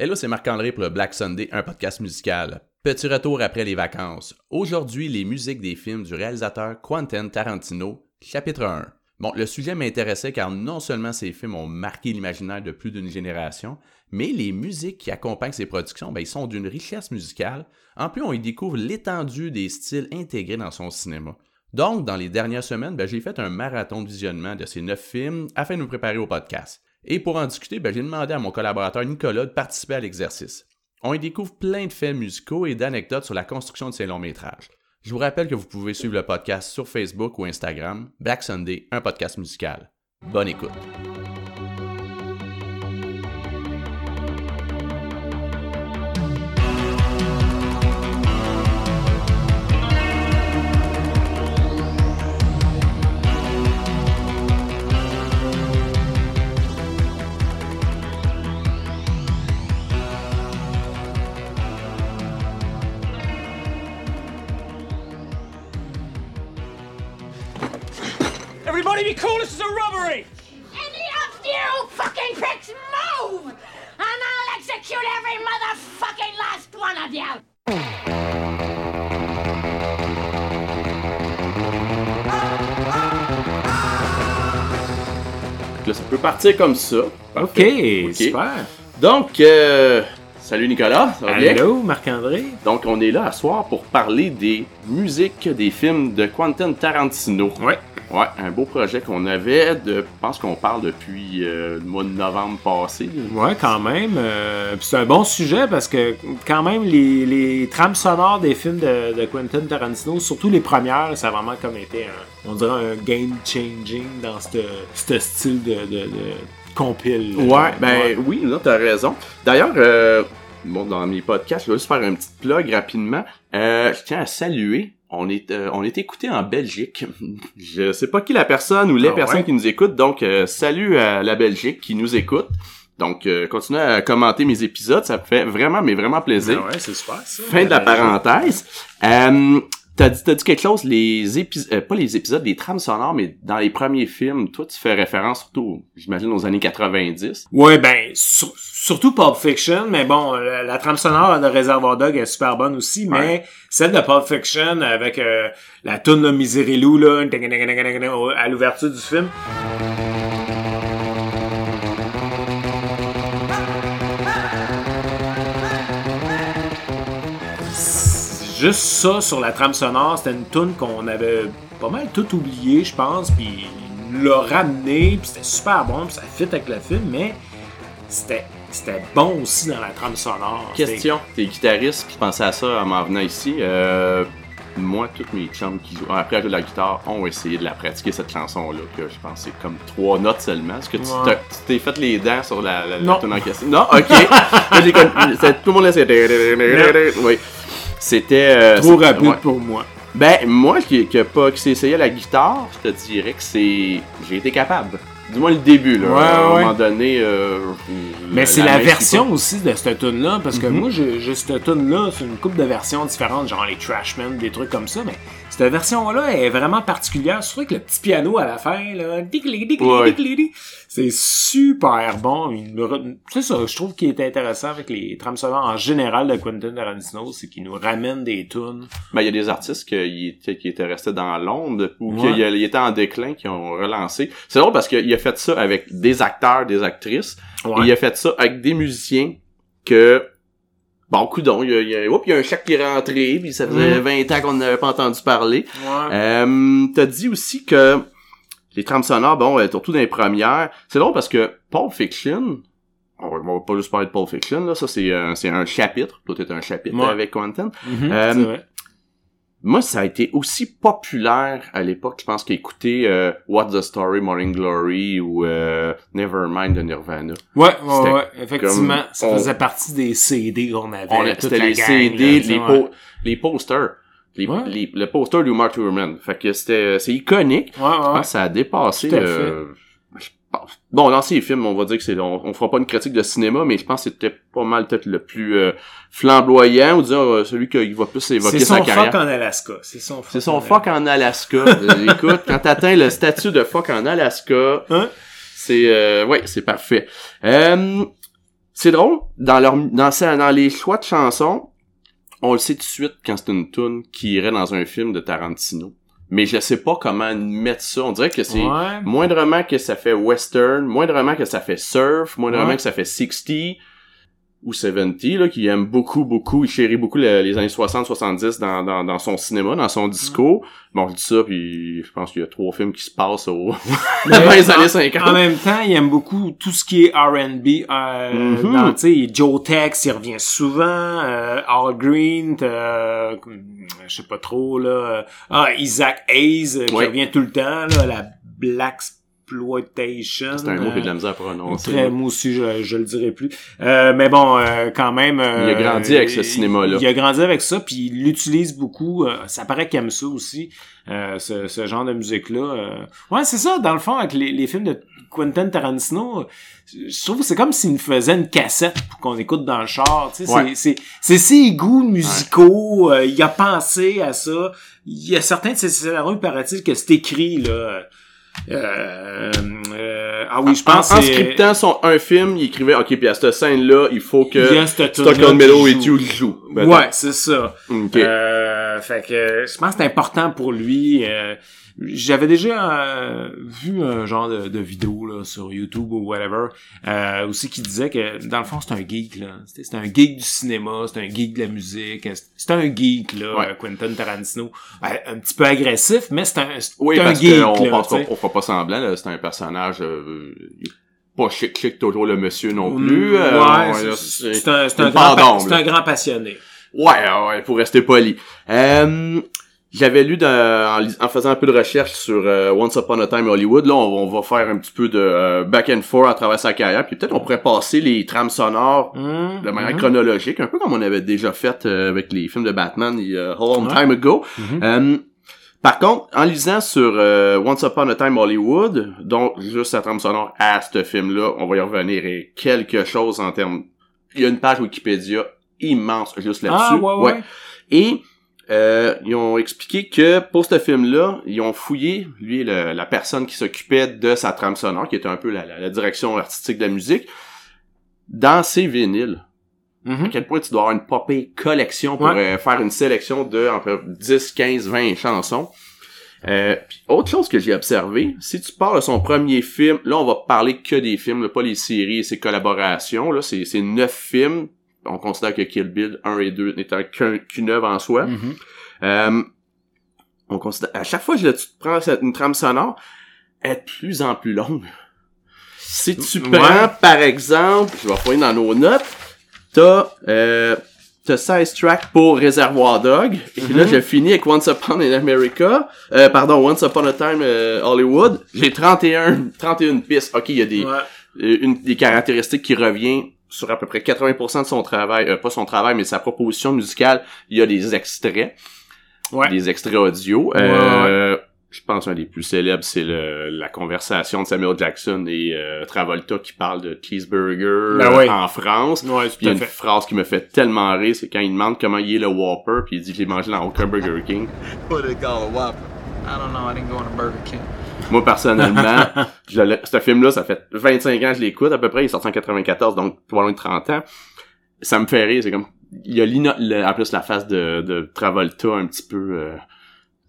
Hello, c'est Marc-André pour le Black Sunday, un podcast musical. Petit retour après les vacances. Aujourd'hui, les musiques des films du réalisateur Quentin Tarantino, chapitre 1. Bon, le sujet m'intéressait car non seulement ces films ont marqué l'imaginaire de plus d'une génération, mais les musiques qui accompagnent ces productions, ben, ils sont d'une richesse musicale. En plus, on y découvre l'étendue des styles intégrés dans son cinéma. Donc, dans les dernières semaines, ben, j'ai fait un marathon de visionnement de ces neuf films afin de me préparer au podcast. Et pour en discuter, ben, j'ai demandé à mon collaborateur Nicolas de participer à l'exercice. On y découvre plein de faits musicaux et d'anecdotes sur la construction de ces longs métrages. Je vous rappelle que vous pouvez suivre le podcast sur Facebook ou Instagram, Black Sunday, un podcast musical. Bonne écoute. Cool, this is a robbery! Any of you fucking pricks move! And I'll execute every motherfucking last one of you! Là, ça peut partir comme ça. Ok, Parfait. Ok. super. Donc, euh, salut Nicolas, ça va bien? Allô, Marc-André? Donc, on est là à soir pour parler des musiques des films de Quentin Tarantino. Ouais. Ouais, un beau projet qu'on avait, de, je pense qu'on parle depuis euh, le mois de novembre passé. Ouais, quand même. euh, c'est un bon sujet parce que, quand même, les, les trames sonores des films de, de Quentin Tarantino, surtout les premières, ça a vraiment comme été un, on dirait un game changing dans ce style de, de, de compile. Ouais, ben oui, là, t'as raison. D'ailleurs, euh, bon, dans mes podcasts, je vais juste faire un petit plug rapidement. Euh, je tiens à saluer. On est, euh, on est écouté en Belgique. Je sais pas qui la personne ou les Ah personnes ouais? qui nous écoutent, donc euh, salut à la Belgique qui nous écoute. Donc, euh, continuez à commenter mes épisodes, ça me fait vraiment, mais vraiment plaisir. Ah ouais, c'est super ça. Fin de la parenthèse. Euh, t'as dit, t'as dit quelque chose, les épisodes, pas les épisodes, les trames sonores, mais dans les premiers films, toi, tu fais référence surtout, j'imagine, aux années 90. Ouais, ben, sur- surtout Pulp Fiction, mais bon, la, la trame sonore de Reservoir Dog est super bonne aussi, mais Ouais. celle de Pulp Fiction avec euh, la toune de Miserelou, là, à l'ouverture du film. Juste ça sur la trame sonore, c'était une tune qu'on avait pas mal tout oublié, je pense, puis il l'a ramené, puis c'était super bon, puis ça fit avec le film, mais c'était c'était bon aussi dans la trame sonore. Question, t'es guitariste, puis je pensais à ça en m'en venant ici. Euh, moi, tous mes chums qui jouent, après à jouer de la guitare, ont essayé de la pratiquer, cette chanson-là, que je pense c'est comme trois notes seulement. Est-ce que tu Ouais. t'as- tu t'es fait les dents sur la, la, la Non. tune en question? Non? Ok. Tout le monde laissait... Oui. C'était... euh, Trop rapide ouais. pour moi. Ben, moi qui, pas, qui s'est essayé à la guitare, je te dirais que c'est. J'ai été capable. Dis-moi le début, là. Ouais, à un ouais. moment donné. euh, Mais c'est la version aussi de cette tune là parce que Mhm. moi j'ai cette tune là, c'est une couple de versions différentes, genre les Trashmen, des trucs comme ça, mais cette version là est vraiment particulière, surtout avec le petit piano à la fin là, Ouais. c'est super bon. C'est ça, je trouve qu'il est intéressant avec les trames sonores en général de Quentin Tarantino, c'est qu'il nous ramène des tunes. Ben, il y a des artistes qui, étaient- qui étaient restés dans l'onde ou Ouais. qui était en déclin, qui ont relancé. C'est drôle parce qu'il a fait ça avec des acteurs, des actrices. Ouais. Et il a fait ça avec des musiciens que. Bon, coudon, il y a, il y a, oups, il y a un chèque qui est rentré, puis ça faisait Mhm. 20 ans qu'on n'avait pas entendu parler. Ouais. Euh, t'as dit aussi que les trames sonores, bon, euh, surtout dans les premières, c'est drôle parce que Pulp Fiction, on va, pas juste parler de Pulp Fiction, là, ça c'est euh, c'est un chapitre, t'es un chapitre Ouais. avec Quentin. Mhm, euh. Moi, ça a été aussi populaire à l'époque, je pense qu'écouter euh, What's the Story, Morning Glory ou euh, Nevermind de Nirvana. Ouais, ouais, ouais, effectivement, ça on- faisait partie des CD qu'on avait. C'était les gang, CD, là, les, ouais. les posters. Les, Ouais. les- le poster de Mark. Fait que c'était c'est iconique. Ouais, ouais, Je pense que ça a dépassé. Tout à euh, je pense- Bon, dans ces films, on va dire que c'est. On, on fera pas une critique de cinéma, mais je pense que c'était pas mal peut-être le plus euh, flamboyant, ou dire euh, celui qui va plus évoquer C'est sa son carrière. fuck en Alaska. C'est son fuck. C'est son en fuck en Alaska. Euh, Écoute, quand t'atteins le statut de fuck en Alaska, Hein? c'est euh, ouais, c'est parfait. Euh, C'est drôle, dans leur dans, dans les choix de chansons, on le sait tout de suite quand c'est une tune qui irait dans un film de Tarantino. Mais je sais pas comment mettre ça. On dirait que c'est Ouais. moindrement que ça fait western, moindrement que ça fait surf, moindrement Ouais. que ça fait 60 ou 70 là qui aime beaucoup beaucoup, il chérit beaucoup le- les années 60 70 dans, dans dans son cinéma, dans son disco. Bon, je dis ça puis je pense qu'il y a trois films qui se passent au avant les années 50. En même temps, il aime beaucoup tout ce qui est R&B. Euh, Mhm. dans, tu sais, Joe Tex, il revient souvent. Euh, Al Green, euh, je sais pas trop, là. Ah, Isaac Hayes, euh, qui Ouais. revient tout le temps, là. La Black Exploitation. C'est un mot que j'ai de la euh, misère à prononcer. Très, moi aussi, je, je le dirais plus. Euh, mais bon, euh, quand même... euh, Il a grandi avec ce cinéma-là. Il a grandi avec ça, puis il l'utilise beaucoup. euh, ça paraît qu'il aime ça aussi, euh, ce, ce genre de musique-là. Ouais, c'est ça, dans le fond, avec les, les films de Quentin Tarantino, je trouve que c'est comme s'il nous faisait une cassette pour qu'on écoute dans le char. Tu sais, Ouais. c'est, c'est, c'est ses goûts musicaux, euh, il a pensé à ça. Il y a certains de ses scénarios, il paraît-il, que c'est écrit, là... Euh, euh, ah oui, je En, pense en scriptant son, un film, il écrivait, OK, puis à cette scène-là, il faut que il y a cette Stockholm qui et. Hugh jouent. Ouais, c'est ça. Euh, fait que je pense que c'est important pour lui. J'avais déjà euh, vu un genre de, de vidéo là, sur YouTube ou whatever euh, aussi qui disait que dans le fond c'est un geek là. C'est un geek du cinéma, c'est un geek de la musique, c'est un geek là, Ouais. Quentin Tarantino. Ben, un petit peu agressif, mais c'est un, Oui, un parce geek qu'on là. pense qu'on fera pas semblant, c'est un personnage euh, pas chic chic toujours le monsieur non plus. Mm, euh, ouais, on- c'est un, c'est un un grand passionné. Ouais, ouais, pour rester poli. Euh, j'avais lu dans- en, en faisant un peu de recherche sur euh, Once Upon a Time Hollywood, là, on, on va faire un petit peu de euh, back and forth à travers sa carrière, puis peut-être on pourrait passer les trames sonores Hum, de manière hum. chronologique, un peu comme on avait déjà fait euh, avec les films de Batman il y a long Ouais. time ago. Mhm. Euh, par contre, en lisant sur euh, Once Upon a Time Hollywood, donc juste la trame sonore à ce film-là, on va y revenir et quelque chose en termes... Il y a une page Wikipédia immense juste là-dessus. Ah ouais, ouais. Et euh, ils ont expliqué que pour ce film-là, ils ont fouillé, lui, le- la personne qui s'occupait de sa trame sonore, qui était un peu la, la- la direction artistique de la musique, dans ses vinyles. Mhm. À quel point tu dois avoir une popée collection pour Ouais. euh, faire une sélection de entre 10, 15, 20 chansons. Euh, puis autre chose que j'ai observé, si tu parles de son premier film, là on va parler que des films, là, pas les séries et ses collaborations, là c'est neuf films. On considère que Kill Bill 1 et 2 n'étant qu'un- qu'une œuvre en soi. Mhm. Euh, on considère, à chaque fois que tu prends cette- une trame sonore, elle est de plus en plus longue. Si tu Ouais. prends, par exemple, je vais fouiller dans nos notes, t'as, euh, t'as 16 tracks pour Reservoir Dog, et là, Mhm. j'ai fini avec Once Upon in America, euh, pardon, Once Upon a Time euh, Hollywood, j'ai 31, 31 pistes. Ok, il y a des, Ouais. euh, une des caractéristiques qui revient sur à peu près 80% de son travail, euh, pas son travail, mais sa proposition musicale, il y a des extraits Ouais. des extraits audio. Ouais, Euh, Je pense un des plus célèbres, c'est le, la conversation de Samuel Jackson et euh, Travolta qui parle de cheeseburger Ben oui. en France. Ouais, Puis il y a une fait. phrase qui me fait tellement rire, c'est quand il demande comment il est le Whopper, puis il dit que j'ai mangé dans aucun Burger King. What they call a Whopper? I don't know. I didn't go to Burger King. Moi, personnellement, ce film-là, ça fait 25 ans que je l'écoute, à peu près. Il est sorti en 94, donc pas loin de 30 ans. Ça me fait rire, c'est comme... Il y a l'ino- en plus la face de, de Travolta un petit peu... euh,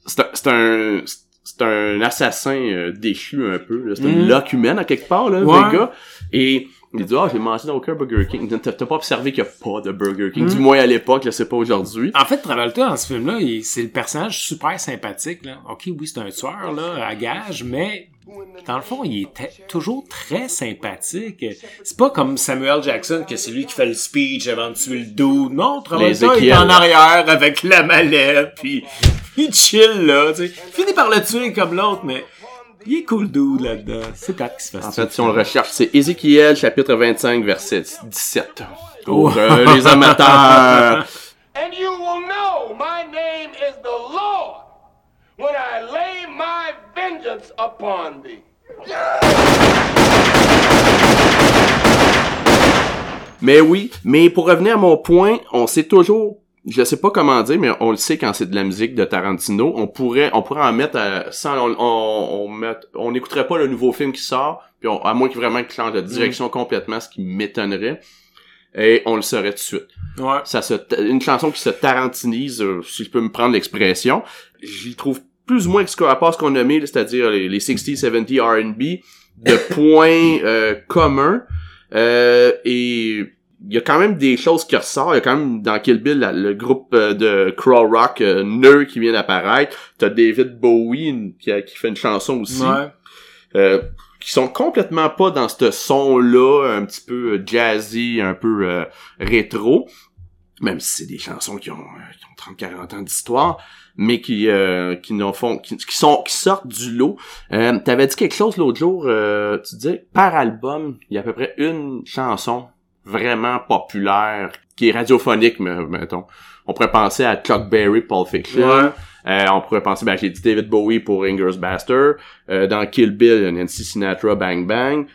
C'est un... C'est un... C'est un assassin euh, déchu un peu. là. C'est une Mm. loque humaine à quelque part, là, Ouais. le gars. Et il dit « Ah, j'ai mangé dans aucun Burger King. » T'as pas observé qu'il y a pas de Burger King. Mm. Du moins à l'époque, je sais pas aujourd'hui. En fait, Travolta, dans ce film-là, il- c'est le personnage super sympathique. Là. Ok, oui, c'est un tueur là, à gage, mais dans le fond, il est toujours très sympathique. C'est pas comme Samuel Jackson, que c'est lui qui fait le speech avant de tuer le dude. Non, Travolta, il est en arrière avec la mallette, puis il chill, là. Tu sais. Finit par le tuer comme l'autre, mais il est cool dude là-dedans. C'est plate qu'il se fasse En fait, si on le recherche, c'est Ézéchiel, chapitre 25, verset 17. Pour euh, les amateurs. And you will know my name is the Lord when I lay my vengeance upon thee. Mais oui, mais pour revenir à mon point, on sait toujours, je sais pas comment dire, mais on le sait quand c'est de la musique de Tarantino, on pourrait, on pourrait en mettre à, sans, on, on, on, met- on n'écouterait pas le nouveau film qui sort, puis on- à moins que vraiment qu'il change de direction complètement, ce qui m'étonnerait. et on le saurait tout de suite. Ouais. Ça se, une chanson qui se tarantinise, euh, si je peux me prendre l'expression. J'y trouve plus ou moins que ce qu'on, à part ce qu'on a là, c'est-à-dire les, les 60, 70 R&B, de points euh, communs. Euh, et il y a quand même des choses qui ressortent. Il y a quand même dans Kill Bill la- le groupe euh, de Crawl Rock euh, Neu qui vient d'apparaître. T'as David Bowie qui, a- qui fait une chanson aussi. Ouais. Euh, qui sont complètement pas dans ce son-là, un petit peu euh, jazzy, un peu euh, rétro. Même si c'est des chansons qui ont, qui ont 30-40 ans d'histoire, mais qui euh, qui n'en font qui, qui sont qui sortent du lot. Euh, T'avais dit quelque chose l'autre jour, euh, tu disais par album, il y a à peu près une chanson vraiment populaire qui est radiophonique, me- mettons. On pourrait penser à Chuck Berry, Pulp Fiction. Ouais. Euh, on pourrait penser, ben, j'ai dit David Bowie pour Inger's Baster. Euh, dans Kill Bill, il y a Nancy Sinatra, Bang Bang.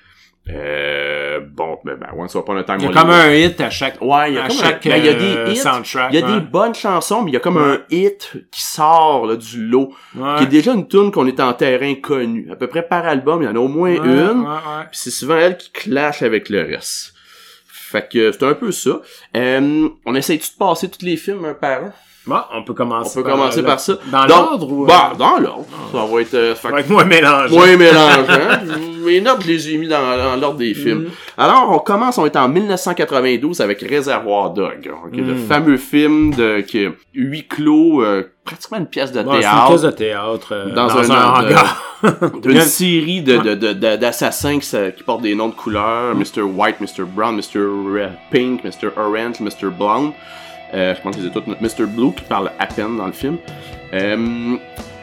Euh, bon, ben, ben, Once Upon a Time. Il y a comme un hit à chaque, Ouais, il y a à comme chaque un... ben, il y a euh, des hits. soundtrack. Il y a ouais. des bonnes chansons, mais il y a comme Ouais. un hit qui sort là, du lot, Ouais. qui est déjà une tune qu'on est en terrain connu. À peu près par album, il y en a au moins une. ouais, ouais. Puis c'est souvent elle qui clash avec le reste. Fait que c'est un peu ça. Euh, on essaye-tu de passer tous les films un par un? Bon, on peut commencer On peut par, commencer par ça. Dans l'ordre ou... Bah, dans l'ordre. Ça va être... euh, fait Avec moi mélange. moins mélangeant. Mes notes, je les ai mis dans, dans l'ordre des films. Mhm. Alors, on commence, on est en 1992 avec Réservoir Dog. Le Mhm. fameux film de qui, huis clos, euh, pratiquement une pièce de c'est une théâtre. pièce de théâtre euh, Dans dans, un- un, de- hangar. d'une série de, de, de, de- d'assassins qui, qui portent des noms de couleurs. Mr. White, Mr. Brown, Mr. Pink, Mr. Orange, Mr. Blonde. Euh, je pense que c'est tout. Mr. Blue qui parle à peine dans le film. Euh,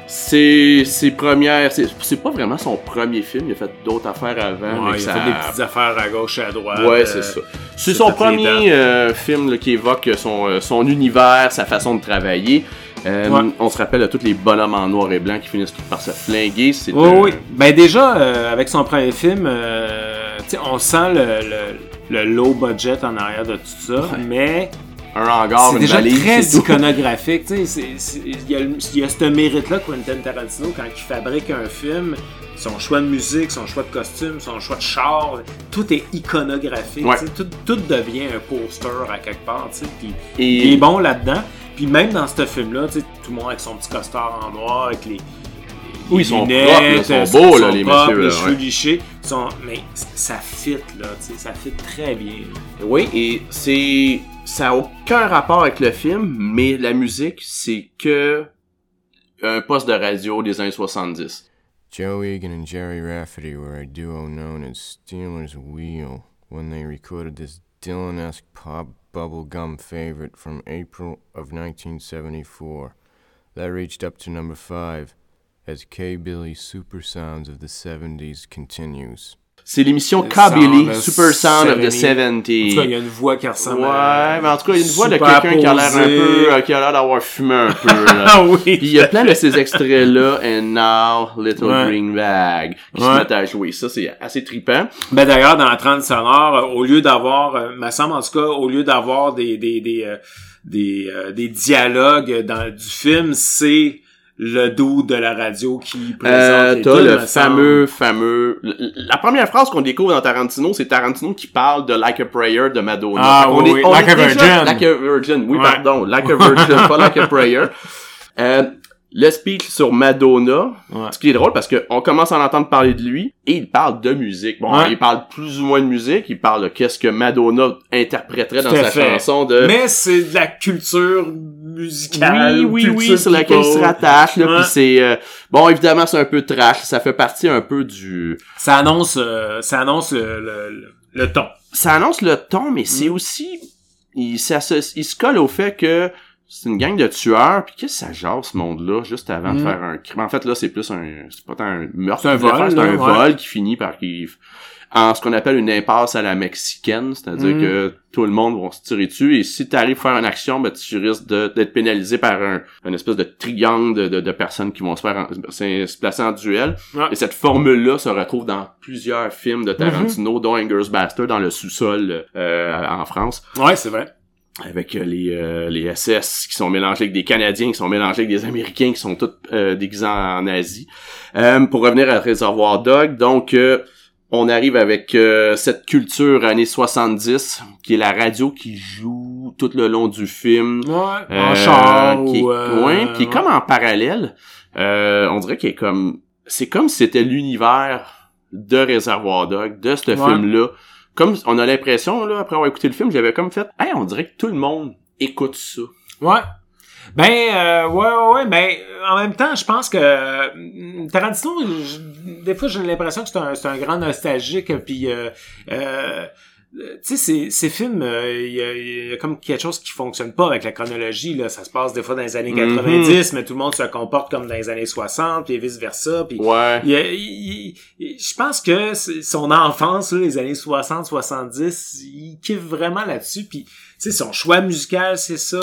c'est ses premières... C'est, pas vraiment son premier film. Il a fait d'autres affaires avant. Ouais, il ça- a fait des petites affaires à gauche et à droite. Ouais, euh, c'est ça. C'est son premier euh, film là, qui évoque son, son univers, sa façon de travailler. Euh, Ouais. On se rappelle de tous les bonhommes en noir et blanc qui finissent par se flinguer. Oui, un- oui. Ben déjà, avec son premier film, euh, on sent le, le, le low budget en arrière de tout ça, mais un hangar, c'est une déjà valise, très c'est tout. iconographique. Il y, a y ce mérite-là, Quentin Tarantino, quand il fabrique un film, son choix de musique, son choix de costume, son choix de char, tout est iconographique. Ouais. Tout, tout devient un poster à quelque part. tu sais, puis Et- Il est bon là-dedans. Puis même dans ce film-là, tu sais, tout le monde avec son petit costard en noir, avec les. Oui, ils sont lunettes, propres, là, ils sont euh, beaux, sont là, les propres, messieurs, Les cheveux ouais. lichés. sont- Mais ça fit, là, tu sais, ça fit très bien. Oui, et c'est ça a aucun rapport avec le film, mais la musique, c'est que un poste de radio des années 70. Joe Egan and Jerry Rafferty were a duo known as Steeler's Wheel when they recorded this Dylan-esque pop bubblegum favorite from April of 1974 that reached up to number 5 as K. Billy's Super Sounds of the 70s continues. C'est l'émission of Super Sound of the 70. En tout cas, il 70s. y a une voix qui ressemble Ouais, à... mais en tout cas, il y a une voix de quelqu'un qui a l'air un peu, euh, qui a l'air d'avoir fumé un peu, là. Ah oui! Puis il y a plein de ces extraits-là, and now, Little Ouais. Green Bag, qui se Ouais. mettent à jouer. Ça, c'est assez trippant. Ben d'ailleurs, dans la trame sonore, euh, au lieu d'avoir, euh, me semble en tout cas, au lieu d'avoir des des des euh, des, euh, des dialogues dans du film, c'est le dos de la radio qui présente Euh, les t'as tunes, le fameux, fameux... La première phrase qu'on découvre dans Tarantino, c'est Tarantino qui parle de Like a Prayer de Madonna. Ah, qu'on oui, est- oui. on Like est a déjà- Virgin. Like a Virgin, oui, Ouais. pardon. Like a Virgin, pas Like a Prayer. Euh, le speech sur Madonna, Ouais. ce qui est drôle parce qu'on commence à en entendre parler de lui et il parle de musique. Bon, Ouais. il parle plus ou moins de musique, il parle de qu'est-ce que Madonna interpréterait dans Tout à sa fait. chanson de... Mais c'est de la culture musicale. Oui, oui, oui, sur laquelle il se rattache, là, Ouais. puis c'est... euh, bon, évidemment, c'est un peu trash, ça fait partie un peu du... Ça annonce, euh, ça annonce le, le, le- le ton. Ça annonce le ton, mais c'est Mm. aussi... Il, s'associe- il se colle au fait que c'est une gang de tueurs, puis qu'est-ce que ça jase, ce monde-là, juste avant de Mm. faire un crime? En fait, là, c'est plus un... C'est pas tant un meurtre, C'est un vol, c'est un ouais. vol qui finit par... qu'il- En ce qu'on appelle une impasse à la mexicaine, c'est-à-dire Mm. que tout le monde va se tirer dessus, et si t'arrives à faire une action, ben, tu risques d'être pénalisé par un, une espèce de triangle de, de, de personnes qui vont se faire en- se se placer en duel. Ouais. Et cette formule-là se retrouve dans plusieurs films de Tarantino, Mm-hmm. dont Ingers Bastard dans le sous-sol euh, en France, Ouais, c'est vrai. avec euh, les, euh, les SS qui sont mélangés avec des Canadiens, qui sont mélangés avec des Américains, qui sont tous euh, déguisés en, en Asie. Euh, pour revenir à Réservoir Dog, donc... euh, on arrive avec euh, cette culture années 70, qui est la radio qui joue tout le long du film. Ouais, Euh, en char qui, est- euh, ouais, qui est comme en parallèle. Euh, on dirait qu'il est comme... C'est comme si c'était l'univers de Réservoir Dog, de ce Ouais. film-là. Comme on a l'impression, là, après avoir écouté le film, j'avais comme fait... Hey, on dirait que tout le monde écoute ça. Ouais. Ben, euh, ouais, ouais, ouais, ben, en même temps, je pense que euh, Tarantino, je- des fois, j'ai l'impression que c'est un, c'est un grand nostalgique, puis, euh, euh, tu sais, ces, ces films, euh, il y, y a comme quelque chose qui fonctionne pas avec la chronologie, là. Ça se passe des fois dans les années Mhm. 90, mais tout le monde se comporte comme dans les années 60, puis vice-versa, puis... Ouais. Je pense que son enfance, là, les années 60-70, il kiffe vraiment là-dessus. Puis, tu sais, son choix musical, c'est ça.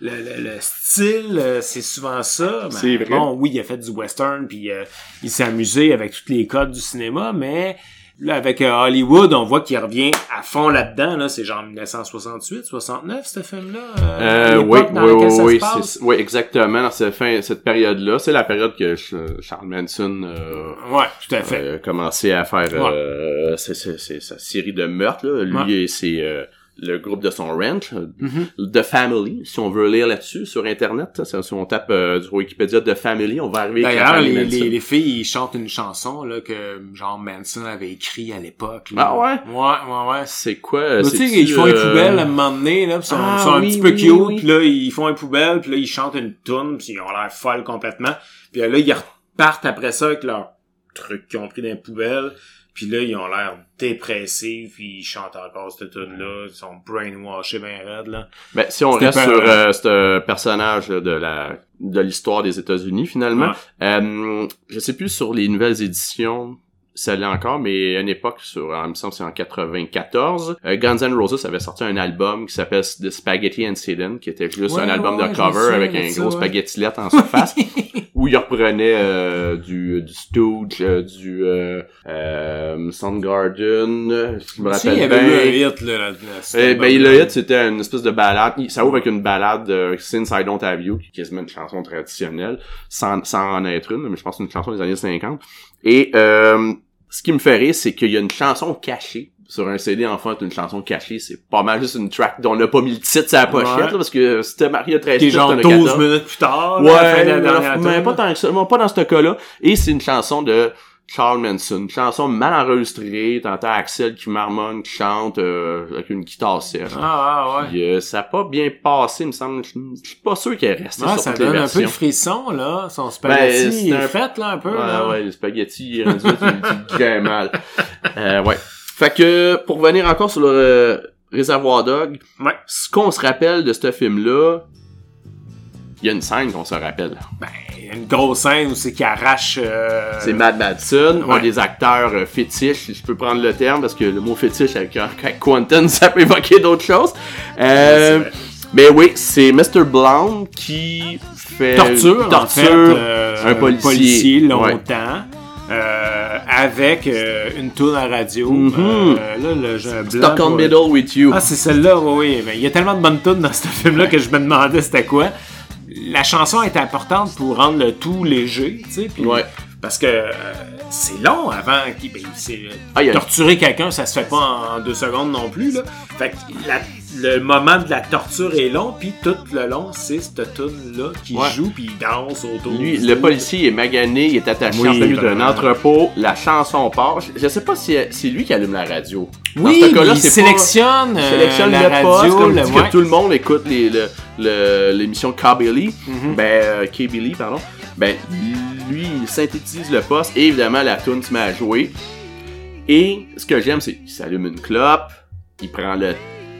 Le, le- le style, euh, c'est souvent ça. C'est vrai. Bon, oui, il a fait du western, puis euh, il s'est amusé avec tous les codes du cinéma, mais là, avec euh, Hollywood, on voit qu'il revient à fond là-dedans. Là, c'est genre 1968, 69, ce film-là. euh, Euh, oui, dans oui, oui, ça oui, se passe. oui, exactement. Dans cette, fin, cette période-là, c'est la période que Ch- Charles Manson euh, Ouais, tout à fait. euh, commencé à faire euh, sa série de meurtres. Là. Lui Ouais. et euh, le groupe de son ranch, euh, Mhm. The Family, si on veut lire là-dessus sur Internet. si on tape euh, sur Wikipédia The Family, on va arriver D'ailleurs, les, les, les filles, ils chantent une chanson là, que genre Manson avait écrit à l'époque. Ah ouais? Ouais, ouais, ouais. C'est quoi? euh, Mais tu sais, ils font les euh, poubelles à un moment donné, là, pis sont, Ah, sont un oui, petit peu oui, cute, oui. pis là, ils font les poubelles, pis là, ils chantent une tune, pis ils ont l'air folles complètement. Puis là, ils repartent après ça avec leurs trucs qu'ils ont pris dans les poubelles. Puis là, ils ont l'air dépressifs, puis ils chantent encore cette tune-là. Ils sont brainwashés ben raides, là. Ben, si on reste sur euh, ce personnage de la de l'histoire des États-Unis finalement, Ouais. euh, je sais plus sur les nouvelles éditions ça l'est encore, mais à une époque, sur, il me semble que c'est en 94, euh, Guns N' Roses avait sorti un album qui s'appelle The Spaghetti Incident, qui était juste Ouais, un album ouais, de cover avec un ça, gros ouais. spaghetti lettre en surface, où il reprenait euh, du, du Stooge, euh, du euh, euh, Soundgarden, euh, je me rappelle il y avait eu un hit, là, là, Eh ben, le hit, c'était une espèce de balade. Ça ouvre avec une balade de Since I Don't Have You, qui est quasiment une chanson traditionnelle, sans, sans en être une, mais je pense que c'est une chanson des années 50. Et euh, ce qui me fait rire, c'est qu'il y a une chanson cachée. Sur un CD, enfin, une chanson cachée, c'est pas mal juste une track dont on n'a pas mis le titre sur la pochette, Ouais. là, parce que c'était Maria 13 Qui est genre 12 minutes plus tard, là, à la fin de la Ouais, dernière mais pas tant que ça, mais pas dans ce cas-là. Et c'est une chanson de Charles Manson, une chanson mal enregistrée, t'entends Axel qui marmonne, qui chante euh, avec une guitare sèche. Ah, ah, ouais. Puis, euh, ça a pas bien passé, il me semble. Je suis pas sûr qu'elle est restée Ouais, sur ça toutes les donne un peu de frisson, là. Son spaghetti, Ben, c'est il est un- fait, là, un peu, Ouais, là. ouais, le spaghetti, il est rendu là, mal. Euh, ouais. Fait que, pour revenir encore sur le euh, Réservoir Dog, Ouais. ce qu'on se rappelle de ce film-là, il y a une scène qu'on se rappelle. Ben, une grosse scène où c'est qu'il arrache... euh, C'est Mad Madsen, un ouais. des acteurs euh, fétiches, si je peux prendre le terme, parce que le mot fétiche avec, avec Quentin, ça peut évoquer d'autres choses. Euh, Ouais, mais oui, c'est Mr. Blonde qui fait torture, torture en fait, euh, un policier. Longtemps, euh, avec euh, une tourne à radio. Mhm. Euh, là, le j'ai un blanc. Stuck on middle with you. Ah, c'est celle-là, oui, Il y a tellement de bonnes tunes dans ce film-là que je me demandais c'était quoi. La chanson est importante pour rendre le tout léger, tu sais. puis- Ouais. Parce que euh, c'est long avant qu'il. Ben, Ah, a- Torturer quelqu'un, ça se fait pas en, en deux secondes non plus, là. Fait que la- le moment de la torture est long, puis tout le long, c'est cette tune-là qui Ouais. joue, puis il danse autour. Lui, le policier est magané, il est attaché Oui, en milieu d'un entrepôt, la chanson part. Je, je sais pas si c'est lui qui allume la radio. Oui, Dans ce cas-là, il c'est sélectionne, pas, euh, sélectionne la le poste, radio, comme le- ouais. que tout le monde écoute les- le- le- l'émission K-Billy, Mhm. ben, euh, K-Billy, pardon. Ben, lui, il synthétise le poste, et évidemment, la tune se met à jouer. Et ce que j'aime, c'est qu'il s'allume une clope, il prend le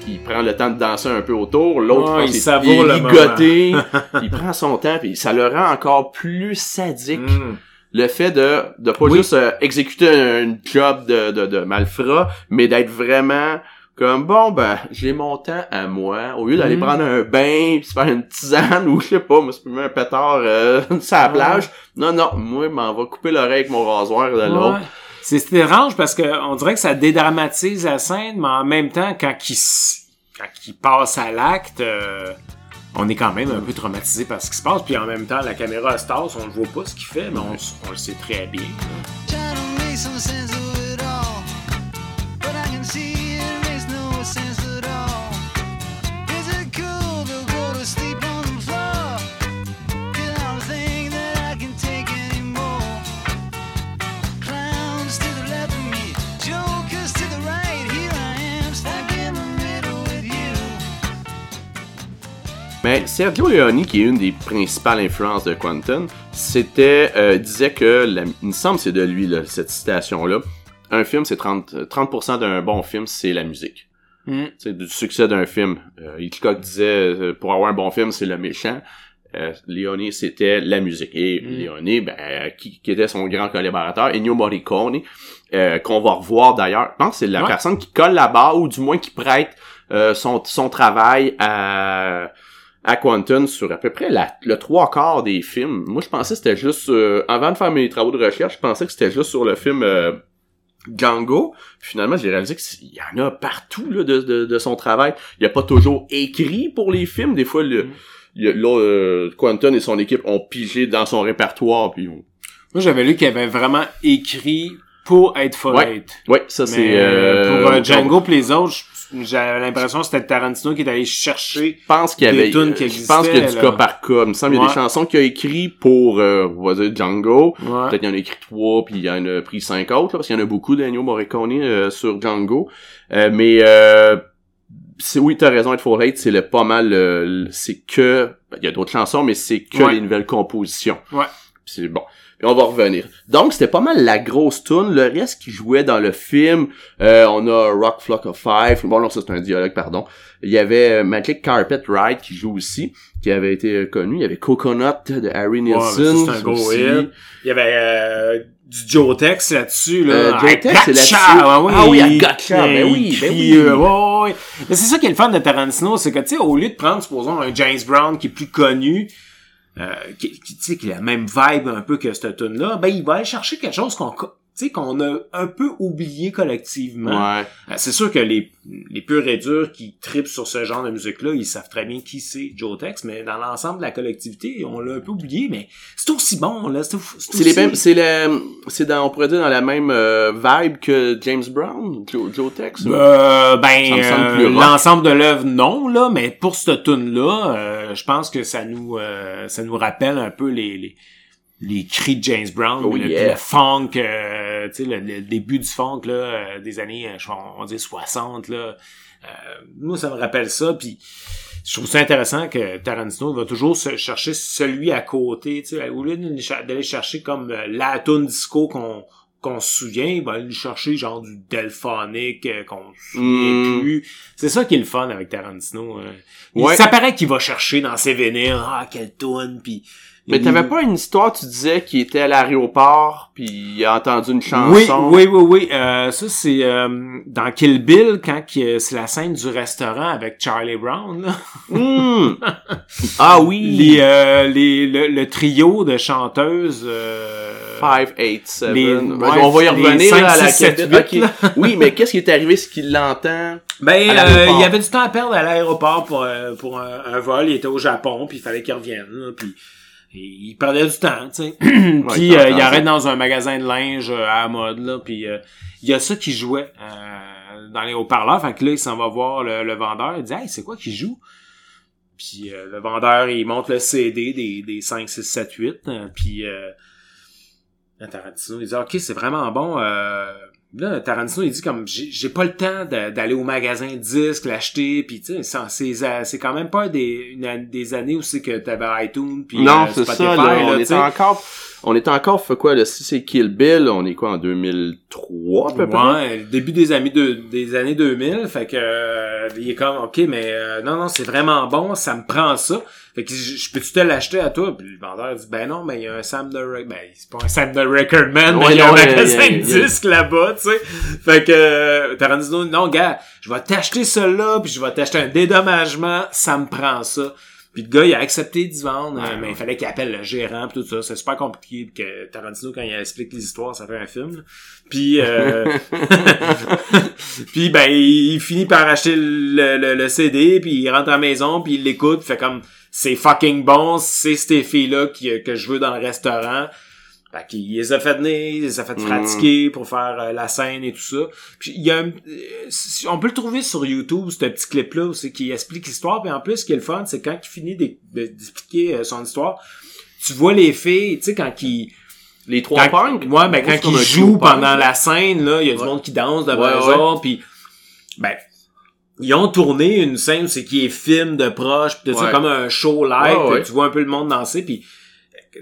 il prend le temps de danser un peu autour, l'autre Ouais, il savoure le ligoté, il prend son temps, puis ça le rend encore plus sadique Mm. le fait de de pas Oui. juste euh, exécuter un job de, de, de malfrat, mais d'être vraiment comme bon ben j'ai mon temps à moi au lieu d'aller Mhm. prendre un bain pis se faire une tisane ou je sais pas me fumer un pétard euh, sur la plage non non moi m'en va couper l'oreille avec mon rasoir de l'autre Ouais. C'est étrange parce que on dirait que ça dédramatise la scène, mais en même temps, quand il, s- quand il passe à l'acte, euh, on est quand même un peu traumatisé par ce qui se passe. Puis en même temps, la caméra se tasse, on ne voit pas ce qu'il fait, mais on le sait très bien. Mais Sergio Leone, qui est une des principales influences de Quentin, c'était euh, disait que, la- il me semble que c'est de lui là, cette citation-là, un film c'est 30%, 30% d'un bon film, c'est la musique. Mm. Tu sais, du succès d'un film. Euh, Hitchcock disait, euh, pour avoir un bon film, c'est le méchant. Euh, Leone, c'était la musique. Et Mm. Leone, ben, euh, qui, qui était son grand collaborateur, Ennio Morricone, euh, qu'on va revoir d'ailleurs. Je pense que c'est la Ouais. personne qui colle barre, ou du moins qui prête euh, son, son travail à à Quantum sur à peu près la, le trois quarts des films. Moi, je pensais que c'était juste... euh, avant de faire mes travaux de recherche, je pensais que c'était juste sur le film euh, Django. Puis finalement, j'ai réalisé qu'il y en a partout là, de, de, de son travail. Il n'y a pas toujours écrit pour les films. Des fois, le, Mm. il y a- là, euh, et son équipe ont pigé dans son répertoire. Puis, on- Moi, j'avais lu qu'il avait vraiment écrit pour être Follette. ouais, ça c'est... Euh, pour Django pis les autres, j'avais l'impression que c'était Tarantino qui est allé chercher. Je pense qu'il y des avait, tunes qui je pense qu'il y a du existaient, cas par cas. Il me semble qu'il y a des chansons qu'il a écrit pour, euh, on va dire Django. Ouais. Peut-être qu'il y en a écrit trois, puis il y en a pris cinq autres, là, parce qu'il y en a beaucoup d'Ennio Morricone euh, sur Django. Euh, mais euh, c'est oui, t'as raison, être for hate, c'est le pas mal, euh, c'est que, ben, il y a d'autres chansons, mais c'est que Ouais. les nouvelles compositions. Ouais. C'est bon. Puis on va revenir. Donc c'était pas mal la grosse tune. Le reste qui jouait dans le film, euh, on a Rock Flock of Five. Bon non, ça c'est un dialogue, pardon. Il y avait euh, Magic Carpet Ride qui joue aussi, qui avait été euh, connu. Il y avait Coconut de Harry Ouais, Nilsson. ça, c'est un gros aussi. Il y avait euh, du Joe Tex là-dessus. Là. Euh, Joe Tex, c'est là-dessus. Ah oui, Ah oui, I il- gotcha, ben oui, ben oui. euh, ouais, ouais. Mais c'est ça qui est le fun de Tarantino, c'est que, tu sais, au lieu de prendre, supposons, un James Brown qui est plus connu, euh, qui, qui, qui a la même vibe un peu que cette tune là ben, il va aller chercher quelque chose qu'on, tu sais, qu'on a un peu oublié collectivement. Ouais. Euh, C'est sûr que les, les purs et durs qui tripent sur ce genre de musique-là, ils savent très bien qui c'est Joe Tex, mais dans l'ensemble de la collectivité, on l'a un peu oublié, mais c'est aussi bon, là. C'est C'est les mêmes, c'est le, c'est dans, on pourrait dire dans la même euh, vibe que James Brown, Joe, Joe Tex. Euh, ben, euh, l'ensemble de l'œuvre, non, là, mais pour cette tune là euh, je pense que ça nous, ça nous rappelle un peu les, les, les cris de James Brown, Oh le, yeah. le funk, euh, tu sais, le, le début du funk, là, euh, des années, euh, on dit 60, là. Euh, moi, ça me rappelle ça, puis je trouve ça intéressant que Tarantino va toujours se chercher celui à côté, tu sais, au lieu d'aller cher- d'aller chercher comme la tune disco qu'on qu'on se souvient, il va aller chercher genre du Delphonic euh, qu'on se souvient Mm. plus. C'est ça qui est le fun avec Tarantino. Il- Ouais. Ça paraît qu'il va chercher dans ses vinyles, ah, quelle tune, puis... Mais t'avais pas une histoire, tu disais, qui était à l'aéroport, puis il a entendu une Oui, chanson? oui, oui, oui. Euh, ça, c'est euh, dans Kill Bill, quand c'est la scène du restaurant avec Charlie Brown. Là. Hmm. Ah oui. Les, euh, les, le, le trio de chanteuses... Euh, 5, 8, 7. Les- on ouais, va y revenir cinq, là, à la six, sept, cabine. huit, Ok. Oui, mais qu'est-ce qui est arrivé, c'est qu'il l'entend. Ben, euh, il y avait du temps à perdre à l'aéroport pour, euh, pour un, un vol. Il était au Japon, puis il fallait qu'il revienne. puis il perdait du temps, tu sais. puis il euh, il arrête dans un magasin de linge euh, à la mode, là. Puis euh, il y a ça qui jouait euh, dans les haut-parleurs. Fait que là, il s'en va voir le, le vendeur. Il dit « Hey, c'est quoi qui joue? » Puis euh, le vendeur, il montre le CD des, des 5, 6, 7, 8. euh, puis euh, Tarantino, il dit « Ok, c'est vraiment bon. Là, Tarantino, il dit comme j'ai pas le temps d'aller au magasin de disques, l'acheter, puis tu sais, c'est quand même pas des une des années où c'est que t'avais iTunes puis non, euh, c'est ça, là, on encore, on est encore, fait quoi, là, si c'est Kill Bill, on est quoi, en 2003, à peu près? Le début des années de, des années 2000, fait que euh, il est comme OK, mais euh, non non, c'est vraiment bon, ça me prend ça. Fait que je, peux-tu te l'acheter à toi? Puis le vendeur dit ben non, mais il y a un Sam de Rec- ben c'est pas un Sam de Record Man, mais Ouais, il y a un magasin de disques là-bas, tu sais. Fait que euh, Tarantino non gars, je vais t'acheter cela puis je vais t'acheter un dédommagement, ça me prend ça. Puis le gars, il a accepté d'y vendre, euh, mais il fallait qu'il appelle le gérant pis tout ça. C'est super compliqué que Tarantino, quand il explique les histoires, ça fait un film. là. Puis, euh... puis ben, il finit par acheter le, le, le CD, puis il rentre à la maison, puis il l'écoute, fait comme, c'est fucking bon, c'est ces filles-là qui- que je veux dans le restaurant. Fait qu'il les a fait venir, il les a fait pratiquer pour faire euh, la scène et tout ça. Puis il y a un- euh, on peut le trouver sur YouTube, ce petit clip-là, c'est qui explique l'histoire. Puis en plus, ce qui est le fun, c'est quand il finit d'e- de- d'expliquer euh, son histoire, tu vois les filles, tu sais, quand il... Les trois Quand, punks? ouais, ben quand comme il un joue crew punk, pendant là. la scène, là, il y a du monde qui danse devant Ouais, eux autres, puis ben ils ont tourné une scène, c'est qui est film de proche, pis ça comme un show live, tu vois un peu le monde danser, puis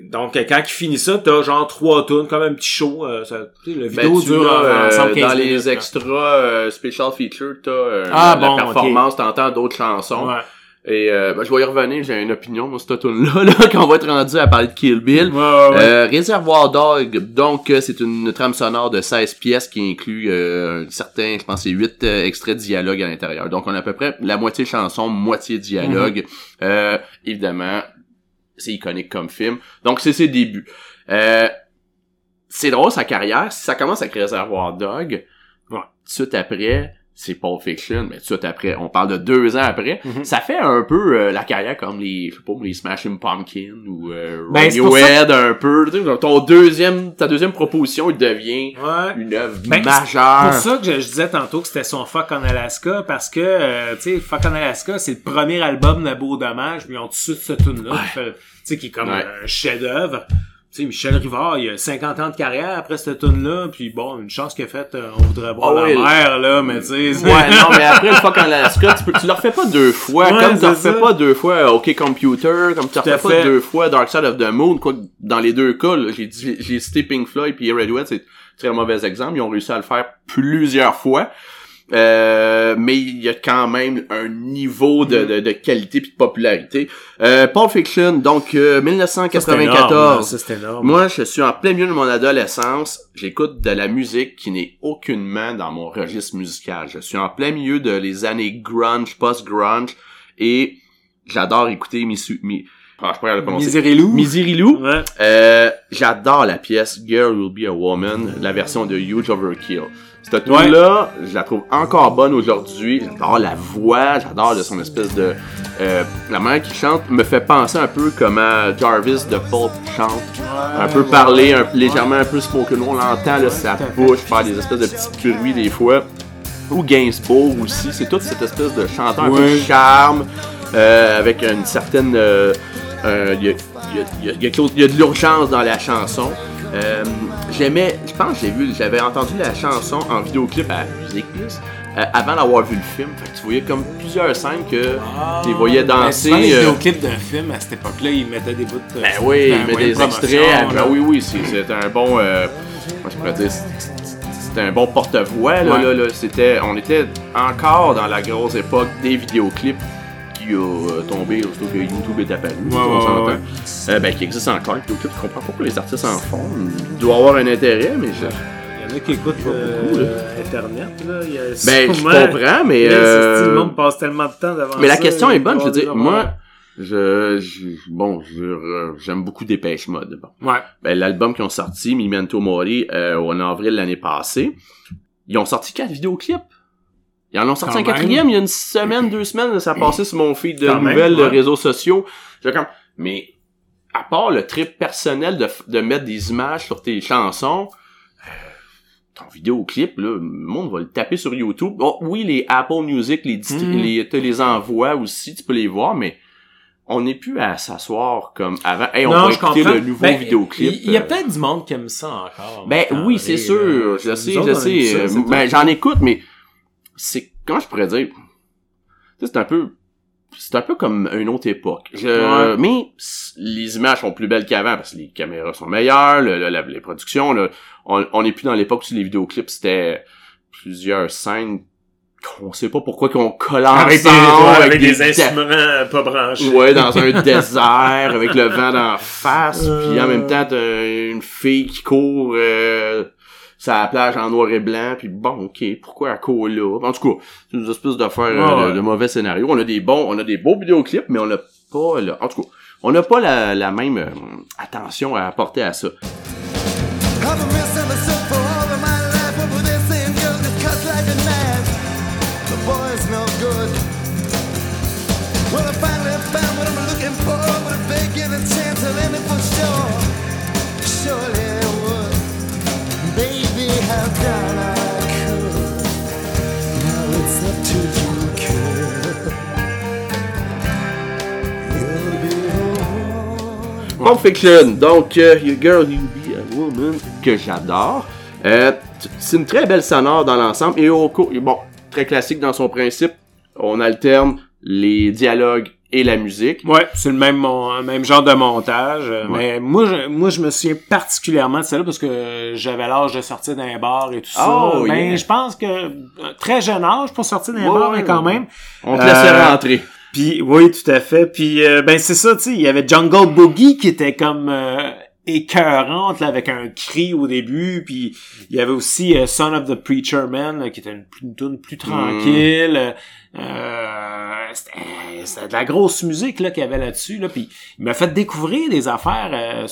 donc quand il finit ça, t'as genre trois tunes, comme un petit show. euh, ça, le Ben, vidéo dure euh, ensemble 15 dans les minutes, extras euh, special feature, t'as euh, Ah, la, bon, la performance, t'entends d'autres chansons. Ouais. Et euh, ben, je vais y revenir, j'ai une opinion moi cette tune là, là quand on va être rendu à parler de Kill Bill. Ouais, ouais, ouais. Euh, Réservoir Dog, donc euh, c'est une trame sonore de 16 pièces qui inclut euh, certains, je pense c'est 8 euh, extraits de dialogue à l'intérieur. Donc on a à peu près la moitié chanson, moitié dialogue. Euh, évidemment, c'est iconique comme film. Donc c'est ses débuts. Euh, c'est drôle sa carrière, si ça commence avec Réservoir Dog, Ouais. tout après, c'est Pulp Fiction, mais tout après, on parle de deux ans après, Mhm. ça fait un peu euh, la carrière comme les, je sais pas, les Smashing Pumpkins ou euh, Ben, Radiohead un peu. Tu sais, ton deuxième, ta deuxième proposition, il devient Ouais. une œuvre Ben, majeure. C'est pour ça que je, je disais tantôt que c'était son Fuck en Alaska, parce que, euh, tu sais, Fuck en Alaska, c'est le premier album de Beau Dommage, puis ont tout de ce tune là tu sais, qui est comme Ouais. un chef-d'œuvre. Tu sais, Michel Rivard, il a 50 ans de carrière après cette tune là puis bon, une chance qu'il a fait, euh, on voudrait voir Ah la oui. mer, là, mais tu sais... Ouais, non, mais après, le fuck en Alaska, tu, peux, tu le refais pas deux fois, Ouais, comme tu refais ça. pas deux fois euh, OK Computer, comme tu refais pas fait. deux fois Dark Side of the Moon, quoi dans les deux cas, j'ai j'ai cité Pink Floyd puis Radiohead, c'est un très mauvais exemple, ils ont réussi à le faire plusieurs fois. Euh, mais il y a quand même un niveau de, de, de qualité puis de popularité. Euh, Pulp Fiction, donc euh, Ça, c'était énorme, 1994. Ça, c'était énorme. Moi, je suis en plein milieu de mon adolescence. J'écoute de la musique qui n'est aucunement dans mon registre musical. Je suis en plein milieu de les années grunge, post-grunge, et j'adore écouter Misu... Mi... Ah, je pourrais le prononcer. Miserilou. Miserilou. Ouais. Euh, j'adore la pièce Girl Will Be a Woman, la version de Huge Overkill. Cette Ouais. tune-là, je la trouve encore bonne aujourd'hui. J'adore la voix, j'adore de son espèce de... Euh, la manière qu'il chante me fait penser un peu comme à Jarvis de Pulp chante. un peu parler, un, légèrement un peu spoken. On l'entend, là, sa bouche faire des espèces de petits bruits des fois. Ou Gainsbourg aussi. C'est toute cette espèce de chanteur un peu charme, euh, avec une certaine... euh, Il y, a, y y y de l'urgence dans la chanson. Euh, J'aimais, je pense que j'ai vu, j'avais entendu la chanson en vidéoclip à Musique Plus euh, avant d'avoir vu le film. Fait que tu voyais comme plusieurs scènes que tu les voyais Ben, danser. souvent, les euh, vidéoclips d'un film, à cette époque-là, ils mettaient des bouts de... ben oui, d'un il met moyen de des extraits. promotion, Ben oui, oui, c'est un bon. Euh, moi, je pourrais dire, c'était un bon porte-voix. Là, Ouais. là, là. C'était, on était encore dans la grosse époque des vidéoclips qui a euh, tombé aussitôt que YouTube est apparu. Ouais, on ouais, s'entend. ouais. Euh, ben, qui existe encore, les vidéoclips. Je comprends pas pourquoi les artistes en font. Il doit avoir un intérêt, mais je. Il y en a qui écoutent beaucoup, euh, Internet, là. Il y a Ben, je comprends, mais. Euh, le monde passe tellement de temps devant Mais la question est bonne, je veux dire, moi, je, je bon, je, euh, j'aime beaucoup Dépêche Mode. Bon. Ouais. ben, l'album qu'ils ont sorti, Memento Mori, euh, en avril l'année passée, ils ont sorti quatre vidéoclips. Ils en ont sorti un quatrième il y a une semaine, deux semaines, ça passait sur mon feed de Quand nouvelles, de ouais. réseaux sociaux. J'ai comme, mais, à part le trip personnel de, de mettre des images sur tes chansons, euh, ton vidéoclip, là, le monde va le taper sur YouTube. Bon, oui, les Apple Music, les, Mhm. les, te les envoient aussi, tu peux les voir, mais on n'est plus à s'asseoir comme avant. Hey, on Non, va écouter comprends. le nouveau Ben, vidéoclip. Il y a euh, peut-être du monde qui aime ça encore. ben oui, c'est là. sûr, je sais, je sais. euh, ben j'en écoute, mais c'est comment je pourrais dire? C'est un peu, c'est un peu comme une autre époque. Je, Ouais. mais les images sont plus belles qu'avant parce que les caméras sont meilleures, le- le- la- les productions. On n'est plus dans l'époque où les vidéoclips c'était plusieurs scènes qu'on sait pas pourquoi qu'on colle Avec des, ouais, avec des instruments euh, pas branchés. Ouais, dans un désert, avec le vent d'en face, puis en même temps, t'as une fille qui court euh, la plage en noir et blanc, puis bon, ok, pourquoi court là? En tout cas, c'est une espèce d'affaire euh, Ouais, de, ouais. de mauvais scénario. On a des bons, on a des beaux vidéoclips, mais on n'a pas, là, en tout cas, on n'a pas la, la même euh, attention à apporter à ça. Pulp Fiction, donc euh, You Girl You Be a Woman, que j'adore. Euh, c'est une très belle sonore dans l'ensemble et au bon, très classique dans son principe. on alterne les dialogues et la musique. Ouais, c'est le même mon- même genre de montage. euh, Ouais. Mais moi, je, moi, je me souviens particulièrement de celle-là parce que j'avais l'âge de sortir d'un bar et tout ça. Oh, Ben, yeah. je pense que euh, très jeune âge pour sortir d'un Ouais, bar, ouais, mais quand même. On te laissait Euh, rentrer. Puis oui, tout à fait. Puis euh, ben c'est ça, tu sais, il y avait Jungle Boogie qui était comme euh, écœurante là, avec un cri au début, puis il y avait aussi euh, Son of the Preacher Man là, qui était une, une tune plus tranquille. Euh, c'était c'était de la grosse musique là qu'il y avait là-dessus là, puis il m'a fait découvrir des affaires euh,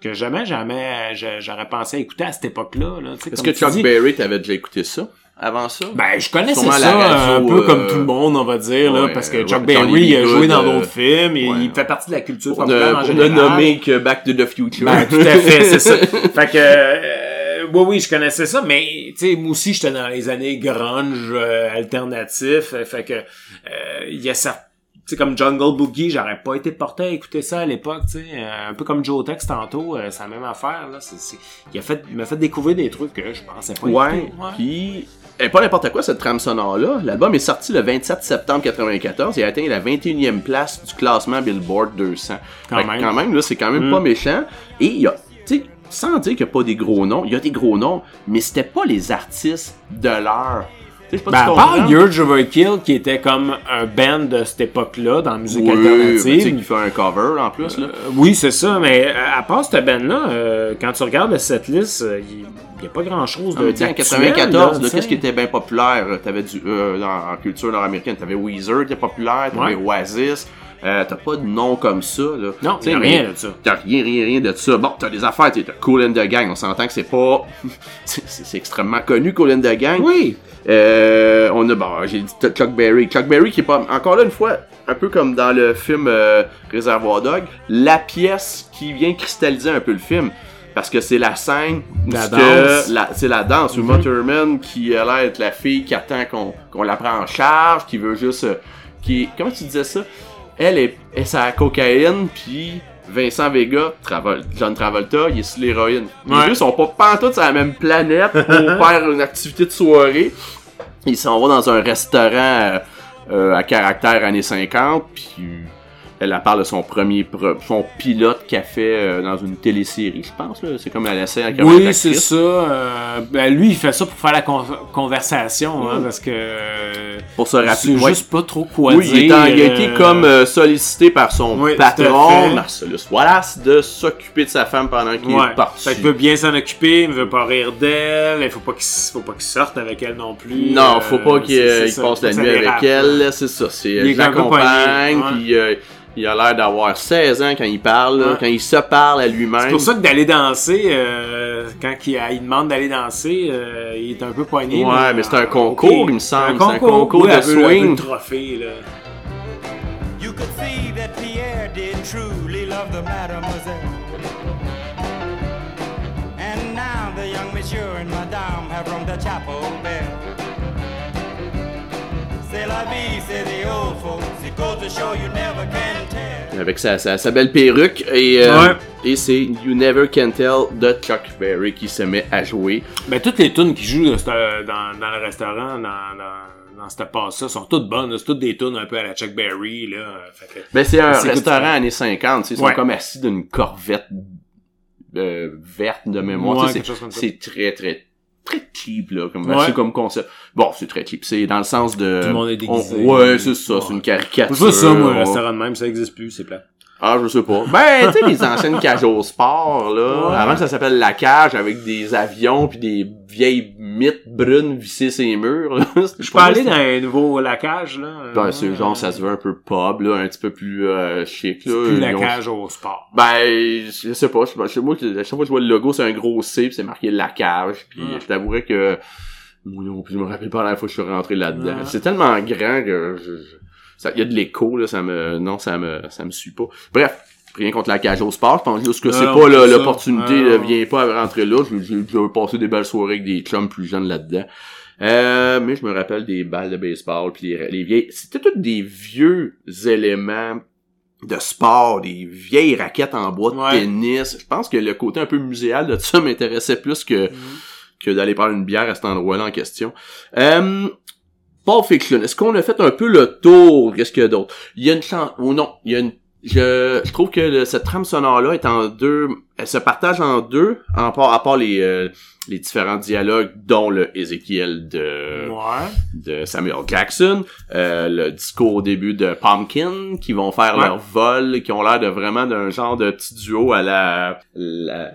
que jamais jamais j'aurais pensé écouter à cette époque-là là, Est-ce que Chuck. Berry, t'avais déjà écouté ça? Avant ça? Ben, je connaissais ça radio, un peu euh, comme tout le monde, on va dire, là, ouais, parce que ouais, Chuck Johnny Berry il a joué dans d'autres films et ouais. il fait partie de la culture pour ne, populaire en ne général. nommer que Back to the Future. Ben, tout à fait, c'est ça. Fait que, euh, oui, oui, je connaissais ça, mais, tu sais, moi aussi, j'étais dans les années grunge, euh, alternatif, euh, fait que, euh, il y a ça, tu sais, comme Jungle Boogie, j'aurais pas été porté à écouter ça à l'époque, tu sais, euh, un peu comme Joe Tex tantôt, euh, c'est la même affaire, là, c'est, il a fait, il m'a fait découvrir des trucs que je pensais pas Ouais, puis eh, pas n'importe quoi cette trame sonore-là. L'album est sorti le 27 septembre 94 et a atteint la 21e place du classement Billboard 200. Quand Fait même. quand même, là, c'est quand même Mm. pas méchant. Et il y a, tu sais, sans dire qu'il n'y a pas des gros noms, il y a des gros noms, mais c'était pas les artistes de l'heure. Pas Ben, à part. Urge Overkill, qui était comme un band de cette époque-là, dans la musique Oui, ben, tu sais, alternative. qui fait un cover en plus, là. Euh, oui, c'est ça, mais euh, à part cette band-là, euh, quand tu regardes le setlist, euh, il n'y a pas grand-chose En de temps, en d'actuel, 94, là, là, tu qu'est-ce qui était bien populaire? T'avais du, euh, dans, en culture nord-américaine, t'avais Weezer qui était populaire, t'avais Ouais. Oasis, euh, t'as pas de nom comme ça, là. Non, mais rien de ça. T'as rien, rien, rien de ça. Bon, t'as des affaires, t'as Cool and the Gang, on s'entend que c'est pas... c'est extrêmement connu, Cool and the Gang. Oui. Euh, on a, bon, j'ai dit t'as Chuck Berry. Chuck Berry qui est pas, encore là une fois, un peu comme dans le film euh, Réservoir Dog, la pièce qui vient cristalliser un peu le film. Parce que c'est la scène La danse. c'est la danse où Mhm. Motorman qui a l'air d'être la fille qui attend qu'on qu'on la prenne en charge, qui veut juste, euh, qui, comment tu disais ça? Elle est, la cocaïne, puis Vincent Vega, John Travolta, il est sur l'héroïne. Les Ouais. deux sont pas pantoute sur la même planète pour faire une activité de soirée. Ils s'en vont dans un restaurant euh, euh, à caractère années 50, puis elle, elle parle de son premier son pilote qu'elle fait euh, dans une télésérie, je pense. C'est comme elle essaie une Oui, c'est ça. euh, ben, lui, il fait ça pour faire la con- conversation, hein, parce que euh, Pour se rappeler. ouais. juste pas trop quoi Oui, il, en- il a été euh, comme sollicité par son Oui, à patron. Marcellus Wallace, de s'occuper de sa femme pendant qu'il Ouais. est parti. Fait qu'il veut bien s'en occuper, il veut pas rire d'elle, il faut pas qu'il faut pas qu'il sorte avec elle non plus. Non, faut pas qu'il il passe la nuit avec elle, c'est ça. C'est, Il puis euh, il a l'air d'avoir 16 ans quand il parle, là, Ouais. quand il se parle à lui-même. C'est pour ça que d'aller danser, euh, quand il, il demande d'aller danser, euh, il est un peu poigné. Ouais, là. mais c'est un concours, il me semble. C'est C'est un concours Oui, de elle veut- elle veut swing. le trophée, là. You could see that Pierre did truly love the mademoiselle. And now the young monsieur and madame have rung the chapel bell. Avec sa, sa, sa belle perruque, et, euh, Ouais. et c'est You Never Can Tell de Chuck Berry qui se met à jouer. Ben, toutes les tunes qui jouent dans, ce- dans, dans le restaurant, dans, dans, dans cette passe-là, sont toutes bonnes. C'est toutes des tunes un peu à la Chuck Berry, là. Fait que- Ben, c'est un restaurant années 50, tu sais, ils sont Ouais. comme assis d'une corvette euh, verte de mémoire. Ouais, c'est très, très, très cheap, là, comme, Ouais. c'est comme concept. Bon, c'est très cheap. C'est dans le sens de... Tout le monde est déguisé. On- ouais, c'est ça, Ouais. c'est une caricature. C'est ça, moi, un restaurant de même, ça existe plus, c'est plat. Ah, je sais pas. Ben, tu sais, les anciennes cages au sport, là. Ouais. Avant que ça s'appelle la cage avec des avions puis des vieilles mythes brunes vissées sur les murs. Je peux aller dans un nouveau lacage, là. Ben, c'est euh, genre, ça se veut un peu pub, là, un petit peu plus euh, chic, là. C'est plus Ils ont- lacage au sport. Ben, je sais pas. Je, moi, à chaque fois que je vois le logo, c'est un gros C, puis c'est marqué la cage. Puis je t'avouerais que moi non plus, je me rappelle pas la fois que je suis rentré là-dedans. C'est tellement grand que je, ça, y a de l'écho là, ça me, non, ça me, ça me suit pas. Bref. Rien contre la cage au sport, je pense juste que c'est pas l'opportunité, vient pas à rentrer là. J'ai passé des belles soirées avec des chums plus jeunes là-dedans. Euh, mais je me rappelle des balles de baseball puis les, les vieilles, c'était tous des vieux éléments de sport, des vieilles raquettes en bois de Ouais. tennis. Je pense que le côté un peu muséal de ça m'intéressait plus que, Mhm. que d'aller prendre une bière à cet endroit-là en question. Euh, Pulp Fiction, est-ce qu'on a fait un peu le tour? Qu'est-ce qu'il y a d'autre? Il y a une chance, ou non, il y a une, je, je trouve que le- cette trame sonore-là est en deux, elle se partage en deux, en part, à part les, euh, les différents dialogues, dont le Ezekiel de, Ouais. de Samuel Jackson, euh, le discours au début de Pumpkin, qui vont faire Ouais. leur vol, qui ont l'air de vraiment d'un genre de petit duo à la, la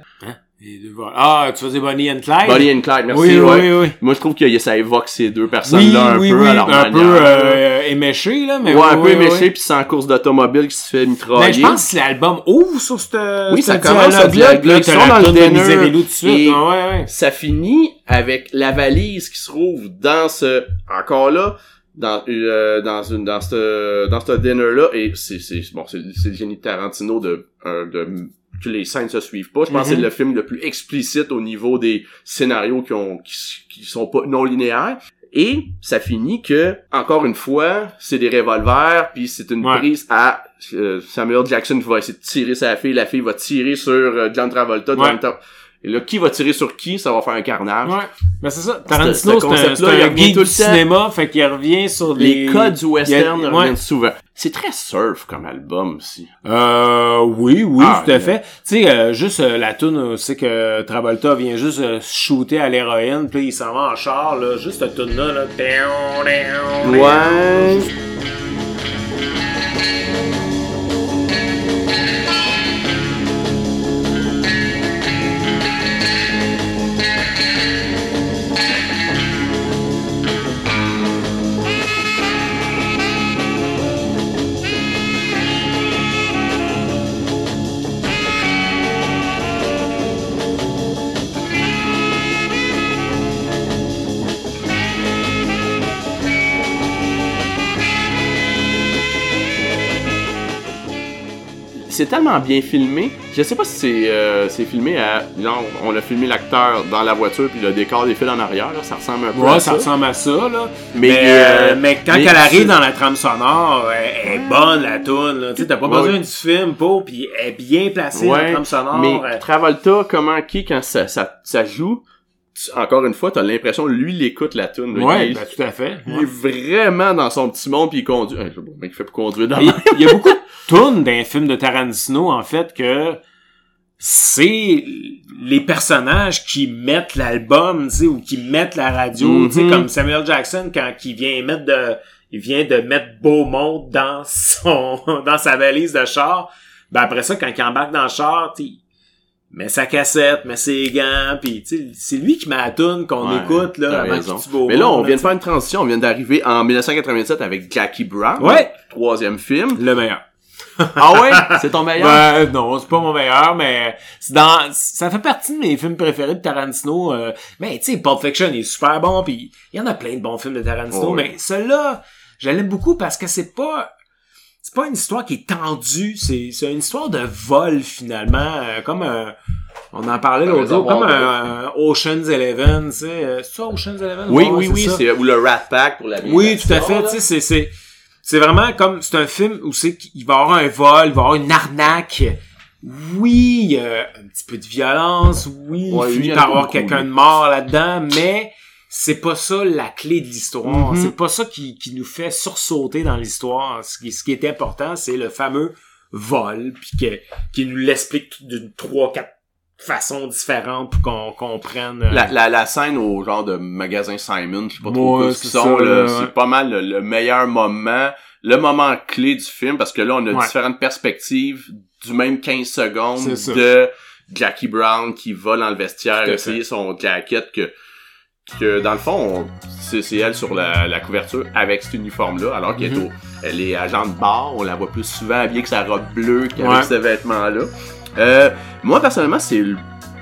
Ah, tu faisais Bonnie and Clyde? Bonnie and Clyde, merci. Oui, ouais. oui, oui. Moi, je trouve que ça évoque ces deux Oui, personnes-là un oui, peu oui, à leur un manière. peu euh, éméché, là, mais ouais, oui, un peu éméché, puis c'est en course d'automobile qui se fait mitrailler. Mais je pense que l'album ouvre sur ce Oui, ça ce commence à puis là, ils sont dans le dinner, de suite. et- ouais, ouais. Ça finit avec la valise qui se trouve dans ce... Encore là, dans euh, dans une dans ce dans ce dinner là et c'est c'est bon c'est c'est le génie de Tarantino de euh, de que les scènes se suivent pas. Je pense que c'est le film le plus explicite au niveau des scénarios qui ont qui, qui sont pas non linéaires et ça finit que encore une fois c'est des revolvers puis c'est une Ouais. prise à euh, Samuel Jackson qui va essayer de tirer sa fille. La fille va tirer sur euh, John Travolta Ouais. John Tra- et là qui va tirer sur qui ça va faire un carnage Ouais. Ben, c'est ça. Tarantino, ce c'est un, c'est un geek du cinéma, fait qu'il revient sur les les... codes du western a- reviennent ouais. souvent. C'est très surf comme album aussi. Euh, oui, oui, Ah, tout à fait. Tu sais, euh, juste euh, la tune, c'est que Travolta vient juste euh, shooter à l'héroïne, puis il s'en va en char, là, juste cette tune-là, là. Down. Ouais. C'est tellement bien filmé. Je sais pas si c'est euh, c'est filmé à genre on a filmé l'acteur dans la voiture puis le décor défile en arrière là, ça ressemble un peu à Ouais, ça. ça ressemble à ça, là. Mais, Mais, euh, euh, mais quand mais elle arrive c'est- dans la trame sonore, elle, elle est bonne, la tune, là. Tu sais, t'as pas Ouais. besoin du film pour, puis elle est bien placée, la Ouais, trame sonore. mais euh, Travolta comment qui quand ça ça, ça joue encore une fois, t'as l'impression lui il écoute la tune. Ouais, il, ben, tout à fait. il est vraiment dans son petit monde puis il conduit. Euh, il fait pour conduire dans Il il y a beaucoup de tunes d'un film de Tarantino, en fait, que c'est les personnages qui mettent l'album, tu sais, ou qui mettent la radio, tu sais, Mhm. comme Samuel Jackson quand il vient mettre de, il vient de mettre Beaumont dans son, dans sa valise de char. Ben après ça, quand il embarque dans le char, tu sais, il met sa cassette, met ses gants, puis tu sais, c'est lui qui tune qu'on Ouais, écoute là, avant qu'il tue. Mais là, on là, vient de faire une transition. On vient d'arriver en 1987 avec Jackie Brown. Ouais. Troisième film. le meilleur. Ah ouais? C'est ton meilleur? Ben, non, c'est pas mon meilleur, mais c'est dans, ça fait partie de mes films préférés de Tarantino. euh, mais tu sais, Pulp Fiction est super bon, puis il y en a plein de bons films de Tarantino, Ouais. mais celui-là, je l'aime beaucoup parce que c'est pas, c'est pas une histoire qui est tendue, c'est, c'est une histoire de vol finalement, euh, comme un, on en parlait l'autre jour, comme un, un Ocean's Eleven, tu sais, euh, c'est ça Ocean's Eleven? Oui, oui, oui. ça. C'est, ou le Rat Pack pour la Oui, tout à fait. Tu sais, c'est, c'est, c'est vraiment comme, c'est un film où c'est qu'il va y avoir un vol, il va y avoir une arnaque. Oui, il y a un petit peu de violence. Oui, Ouais, il finit par avoir quelqu'un de mort là-dedans, mais c'est pas ça la clé de l'histoire. Mhm. C'est pas ça qui, qui nous fait sursauter dans l'histoire. Ce qui, ce qui est important, c'est le fameux vol, puis que, qui nous l'explique d'une trois, quatre façons différentes pour qu'on comprenne. euh, La, la, la scène au genre de magasin Simon, je sais pas trop Ouais, ce qu'ils sont, ça, là, ouais. c'est pas mal le, le meilleur moment, le moment clé du film, parce que là, on a Ouais. différentes perspectives du même 15 secondes de Jackie Brown qui va dans le vestiaire essayer son jacket que que dans le fond, on- c'est elle sur la, la couverture avec cet uniforme-là, alors qu'elle est Mhm. elle est agent de bar, on la voit plus souvent habillée que sa robe bleue qu'avec Ouais. ce vêtement-là. Euh, moi, personnellement, c'est le-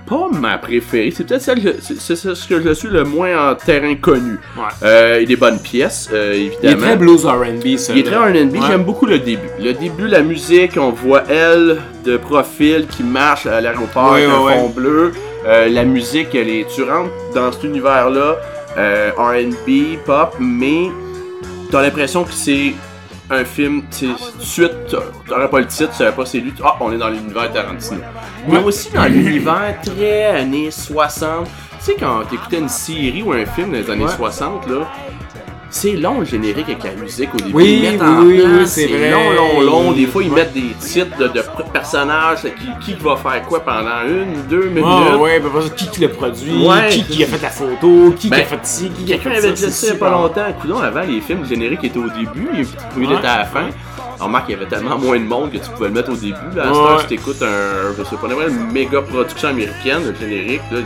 pas ma préférée. C'est peut-être celle que c'est ce que je suis le moins en terrain connu. Ouais. Euh, il des bonnes pièces, euh, il est évidemment. très blues R&B, ça. Il est très R&B, Ouais. j'aime beaucoup le début. Le début, la musique, on voit elle de profil qui marche à l'aéroport avec un fond bleu. Euh, la musique, elle est, tu rentres dans cet univers-là, R&B, pop, mais t'as l'impression que c'est un film, tu suite, t'a- t'aurais pas le titre, tu savais pas c'est lui, ah, on est dans l'univers Tarantino. Mais aussi dans l'univers très années 60. Tu sais, quand t'écoutais une série ou un film des années Ouais. 60, là, c'est long le générique avec la musique au début. Oui, Ils mettent oui, en oui, c'est vrai. long, long, long. Des fois, ils mettent des titres de, de personnages, qui, qui va faire quoi pendant une, deux minutes. Ah, ouais, ben, qui qui l'a produit, Ouais. qui qui a fait la photo, qui qui Ben, a fait ci, qui qui a Quelqu'un avait dit ça il y a pas longtemps. Coudon, avant, les films génériques étaient au début, et puis il Ouais. était à la fin. On remarque qu'il y avait tellement moins de monde que tu pouvais le mettre au début. Là, à Ouais. heure, si t'écoutes un, je sais pas, une méga production américaine, le générique, là,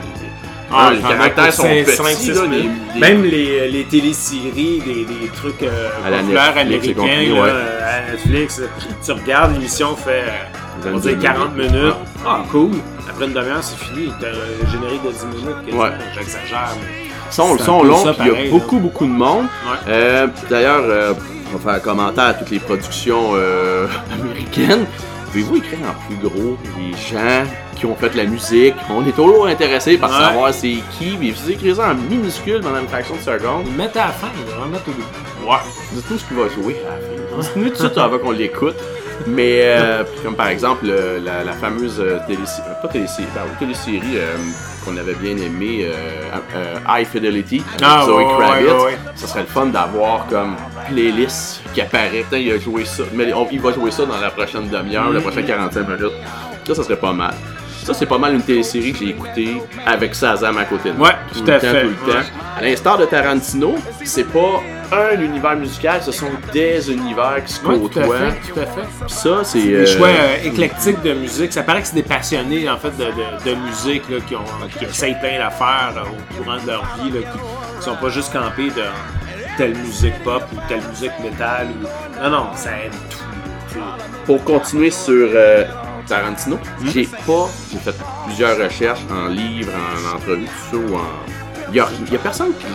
Ah, les caractères sont petits, là, les- les- Même les, les téléséries, des, des trucs euh, À la populaires Netflix américains, là, ouais. euh, à Netflix, euh, tu regardes, l'émission fait, euh, on va 22 dire 40 minutes. minutes. Ah, cool. Après une demi-heure, c'est fini. T'as un générique de 10 minutes. Ouais. J'exagère, mais... sont, C'est un sont peu longs, ça, puis il y a pareil, beaucoup, beaucoup de monde. Ouais. Euh, D'ailleurs, euh, on va faire un commentaire à toutes les productions euh, américaines. Pouvez-vous écrire en plus gros les gens? Qui ont fait la musique? On est toujours intéressé par Ouais. savoir c'est qui, mais vous écrivez ça en minuscule pendant une fraction de seconde. Ils mettent à la fin, ils devraient mettre au début. Ouais. Dites-nous ce qu'il va jouer à la fin. Dites-nous tout de suite avant qu'on l'écoute. Mais euh, comme par exemple euh, la, la fameuse euh, télésérie, pas télésérie, télésérie euh, qu'on avait bien aimée, euh, euh, High Fidelity, avec Ah, Zoe ouais, Kravitz. ouais, ouais. Ça serait le fun d'avoir comme playlist qui apparaît. Putain, il a joué ça. Mais on- il va jouer ça dans la prochaine demi-heure, la prochaine 45 minutes. Ça, ça serait pas mal. Ça, c'est pas mal une télésérie que j'ai écoutée avec Sazam à côté de moi. Ouais, tout, à temps, fait, tout le temps. ouais. À l'instar de Tarantino, c'est pas un univers musical, ce sont des univers qui se Ouais, tout à côtoient. fait, tout à fait. Ça, c'est. Des euh, choix euh, éclectiques de musique. Ça paraît que c'est des passionnés en fait de, de, de musique là, qui, ont, qui essayent plein d'affaires là, au courant de leur vie, là, qui, qui sont pas juste campés de telle musique pop ou telle musique métal. Ou... Non, non, ça aime tout. tout. Pour continuer sur euh, Tarantino, Hmm? j'ai pas. J'ai fait plusieurs recherches en livres, en entrevues, tout ça, ou en. Il y a, il y a personne qui.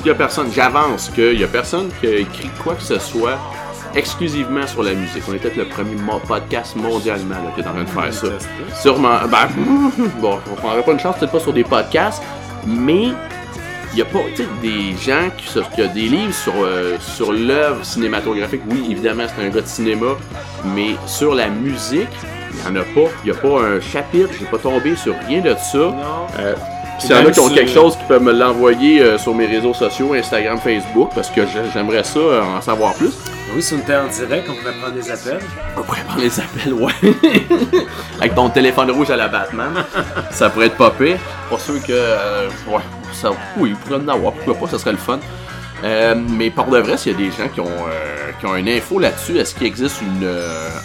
Il y a personne. J'avance qu'il y a personne qui a écrit quoi que ce soit exclusivement sur la musique. On est peut-être le premier mo- podcast mondialement là, qui est en train de faire ça. Sûrement. Ben, bon, on prendrait pas une chance, peut-être pas sur des podcasts, mais il y a pas, tu sais, des gens qui, se- qui a des livres sur, euh, sur l'œuvre cinématographique. Oui, évidemment, c'est un gars de cinéma, mais sur la musique, il n'y en a pas. Il n'y a pas un chapitre, j'ai pas tombé sur rien de ça. Non. Euh, S'il y en a qui ont quelque chose qui peuvent me l'envoyer euh, sur mes réseaux sociaux, Instagram, Facebook, parce que j'ai- j'aimerais ça euh, en savoir plus. Oui, si on était en direct, on pourrait prendre des appels. On pourrait prendre les appels, ouais. Avec ton téléphone rouge à la Batman. ça pourrait être pas pire. Pas sûr que. euh, ouais, ça, oui, il pourrait en avoir. Pourquoi pas, ça serait le fun. Mais pour de vrai, s'il y a des gens qui ont, euh, qui ont une info là-dessus, est-ce qu'il existe une,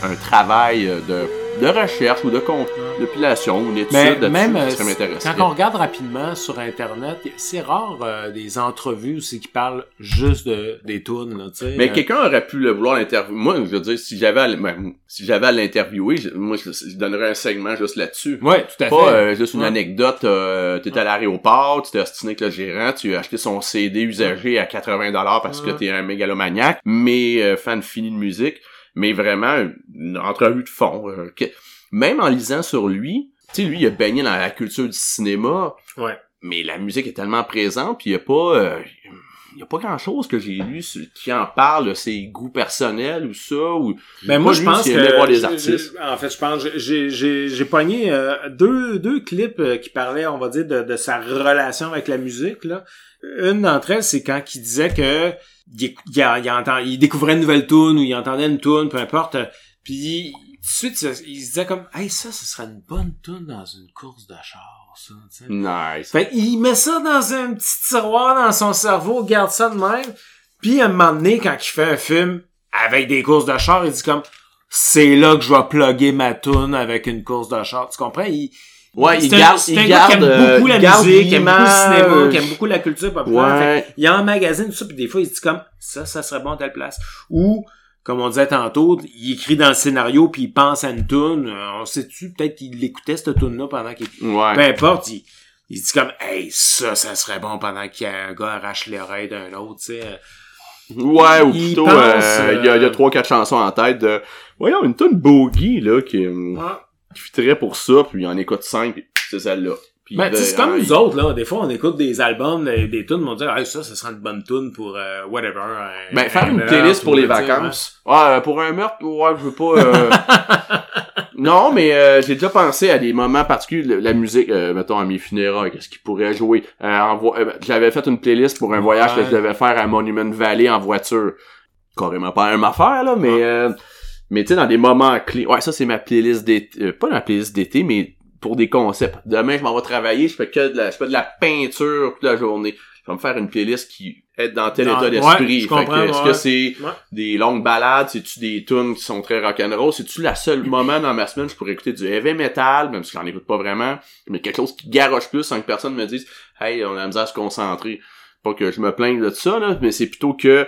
un travail de, de recherche ou de compilation ou une étude Mais là-dessus même euh, qui serait m'intéresser? quand on regarde rapidement sur Internet, c'est rare euh, des entrevues aussi qui parlent juste de, des tunes. Là, tu sais. Mais Euh, quelqu'un aurait pu le vouloir l'interviewer. Moi, je veux dire, si j'avais à, ben, si j'avais à l'interviewer, je- moi, je, je donnerais un segment juste là-dessus. Ouais, tout à Pas fait. euh, juste une Ouais. anecdote, euh, t'es à l'aéroport, tu t'es ostiné avec le gérant, tu as acheté son CD usagé à 80$ parce que t'es un mégalomaniaque, mais euh, fan fini de musique, mais vraiment une entrevue de fond. euh, que- même en lisant sur lui, tu sais, lui, il a baigné dans la culture du cinéma, Ouais. mais la musique est tellement présente, puis il y a pas... euh, il y a pas grand chose que j'ai lu qui en parle de ses goûts personnels ou ça ou Ben moi je pense que voir artistes. en fait je pense j'ai j'ai j'ai pogné euh, deux deux clips euh, qui parlaient on va dire de, de sa relation avec la musique là. Une d'entre elles c'est quand il disait que il, entend- il découvrait une nouvelle tune ou il entendait une tune peu importe puis tout de suite il se- disait comme hey ça ce serait une bonne tune dans une course de char ça. Nice. Fait il met ça dans un petit tiroir dans son cerveau, garde ça de même. Puis à un moment donné, quand il fait un film avec des courses de char, il dit comme c'est là que je vais plugger ma tune avec une course de char. Tu comprends? Il, Ouais, il c'est un- garde, il un garde, euh, beaucoup la il garde musique, qui aime beaucoup le cinéma, qui aime beaucoup la culture populaire. Ouais. Fait il emmagasine tout ça, puis des fois, il se dit comme ça, ça serait bon à telle place. Ou, comme on disait tantôt, il écrit dans le scénario, puis il pense à une tune. Euh, On sait-tu, peut-être qu'il écoutait cette tune-là pendant qu'il Ouais. peu importe, il, il dit comme, hey, ça, ça serait bon pendant qu'il y a un gars arrache l'oreille d'un autre, tu sais. Ouais, ou Il plutôt, euh, il y a, il y a euh, trois, quatre chansons en tête de, voyons, une tonne bogey, là, qui, euh, qui fitterait pour ça, puis il en écoute cinq, puis c'est celle-là. Ben, ben, c'est comme euh, nous autres, là. Des fois, on écoute des albums, des, des tunes, on dit, hey, ça, ça serait une bonne tune pour, euh, whatever. un- Ben, faire un une playlist pour ou, les vacances. Ouais, euh, pour un meurtre, ouais, je veux pas, euh, Non, mais euh, j'ai déjà pensé à des moments particuliers, la musique, euh, mettons, à mes funérailles, qu'est-ce qu'il pourrait jouer. Euh, en vo- euh, J'avais fait une playlist pour un voyage que je devais faire à Monument Valley en voiture. Carrément pas même affaire, là, mais... euh, mais tu sais, dans des moments clés... Ouais, ça, c'est ma playlist d'été. euh, pas ma playlist d'été, mais pour des concepts. Demain, je m'en vais travailler, je fais que de la, je fais de la peinture toute la journée. Je vais me faire une playlist qui est dans tel état ouais, d'esprit. comprends, Est-ce ouais. que c'est Ouais. des longues balades? C'est-tu des tunes qui sont très rock'n'roll? C'est-tu la seule moment dans ma semaine où je pourrais écouter du heavy metal, même si j'en écoute pas vraiment, mais quelque chose qui garoche plus sans que personne me dise « Hey, on a la misère à se concentrer. » Pas que je me plaigne de ça, là, mais c'est plutôt que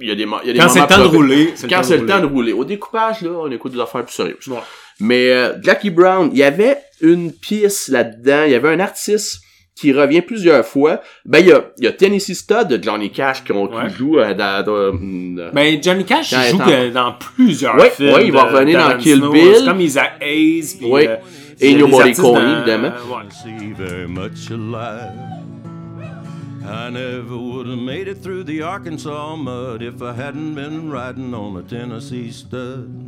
il y a des, il y a des Quand c'est le temps de rouler. Quand c'est le temps de rouler. Au découpage, là, on écoute des affaires plus sérieuses. Ouais. Mais euh, Jackie Brown, il y avait une pièce là-dedans, il y avait un artiste qui revient plusieurs fois. Ben, il y a, il y a Tennessee Stud de Johnny Cash qui, ont- qui Ouais. joue euh, dans... dans, euh, Ben, Johnny Cash, il joue que dans plusieurs Ouais, films. ouais, il va revenir dans Tarantino. Kill Bill. C'est comme Isaac Hayes. Puis, Ouais. euh, Et il y a Ennio Morricone, dans- évidemment. I never would have made it through the Arkansas mud if I hadn't been riding on a Tennessee stud.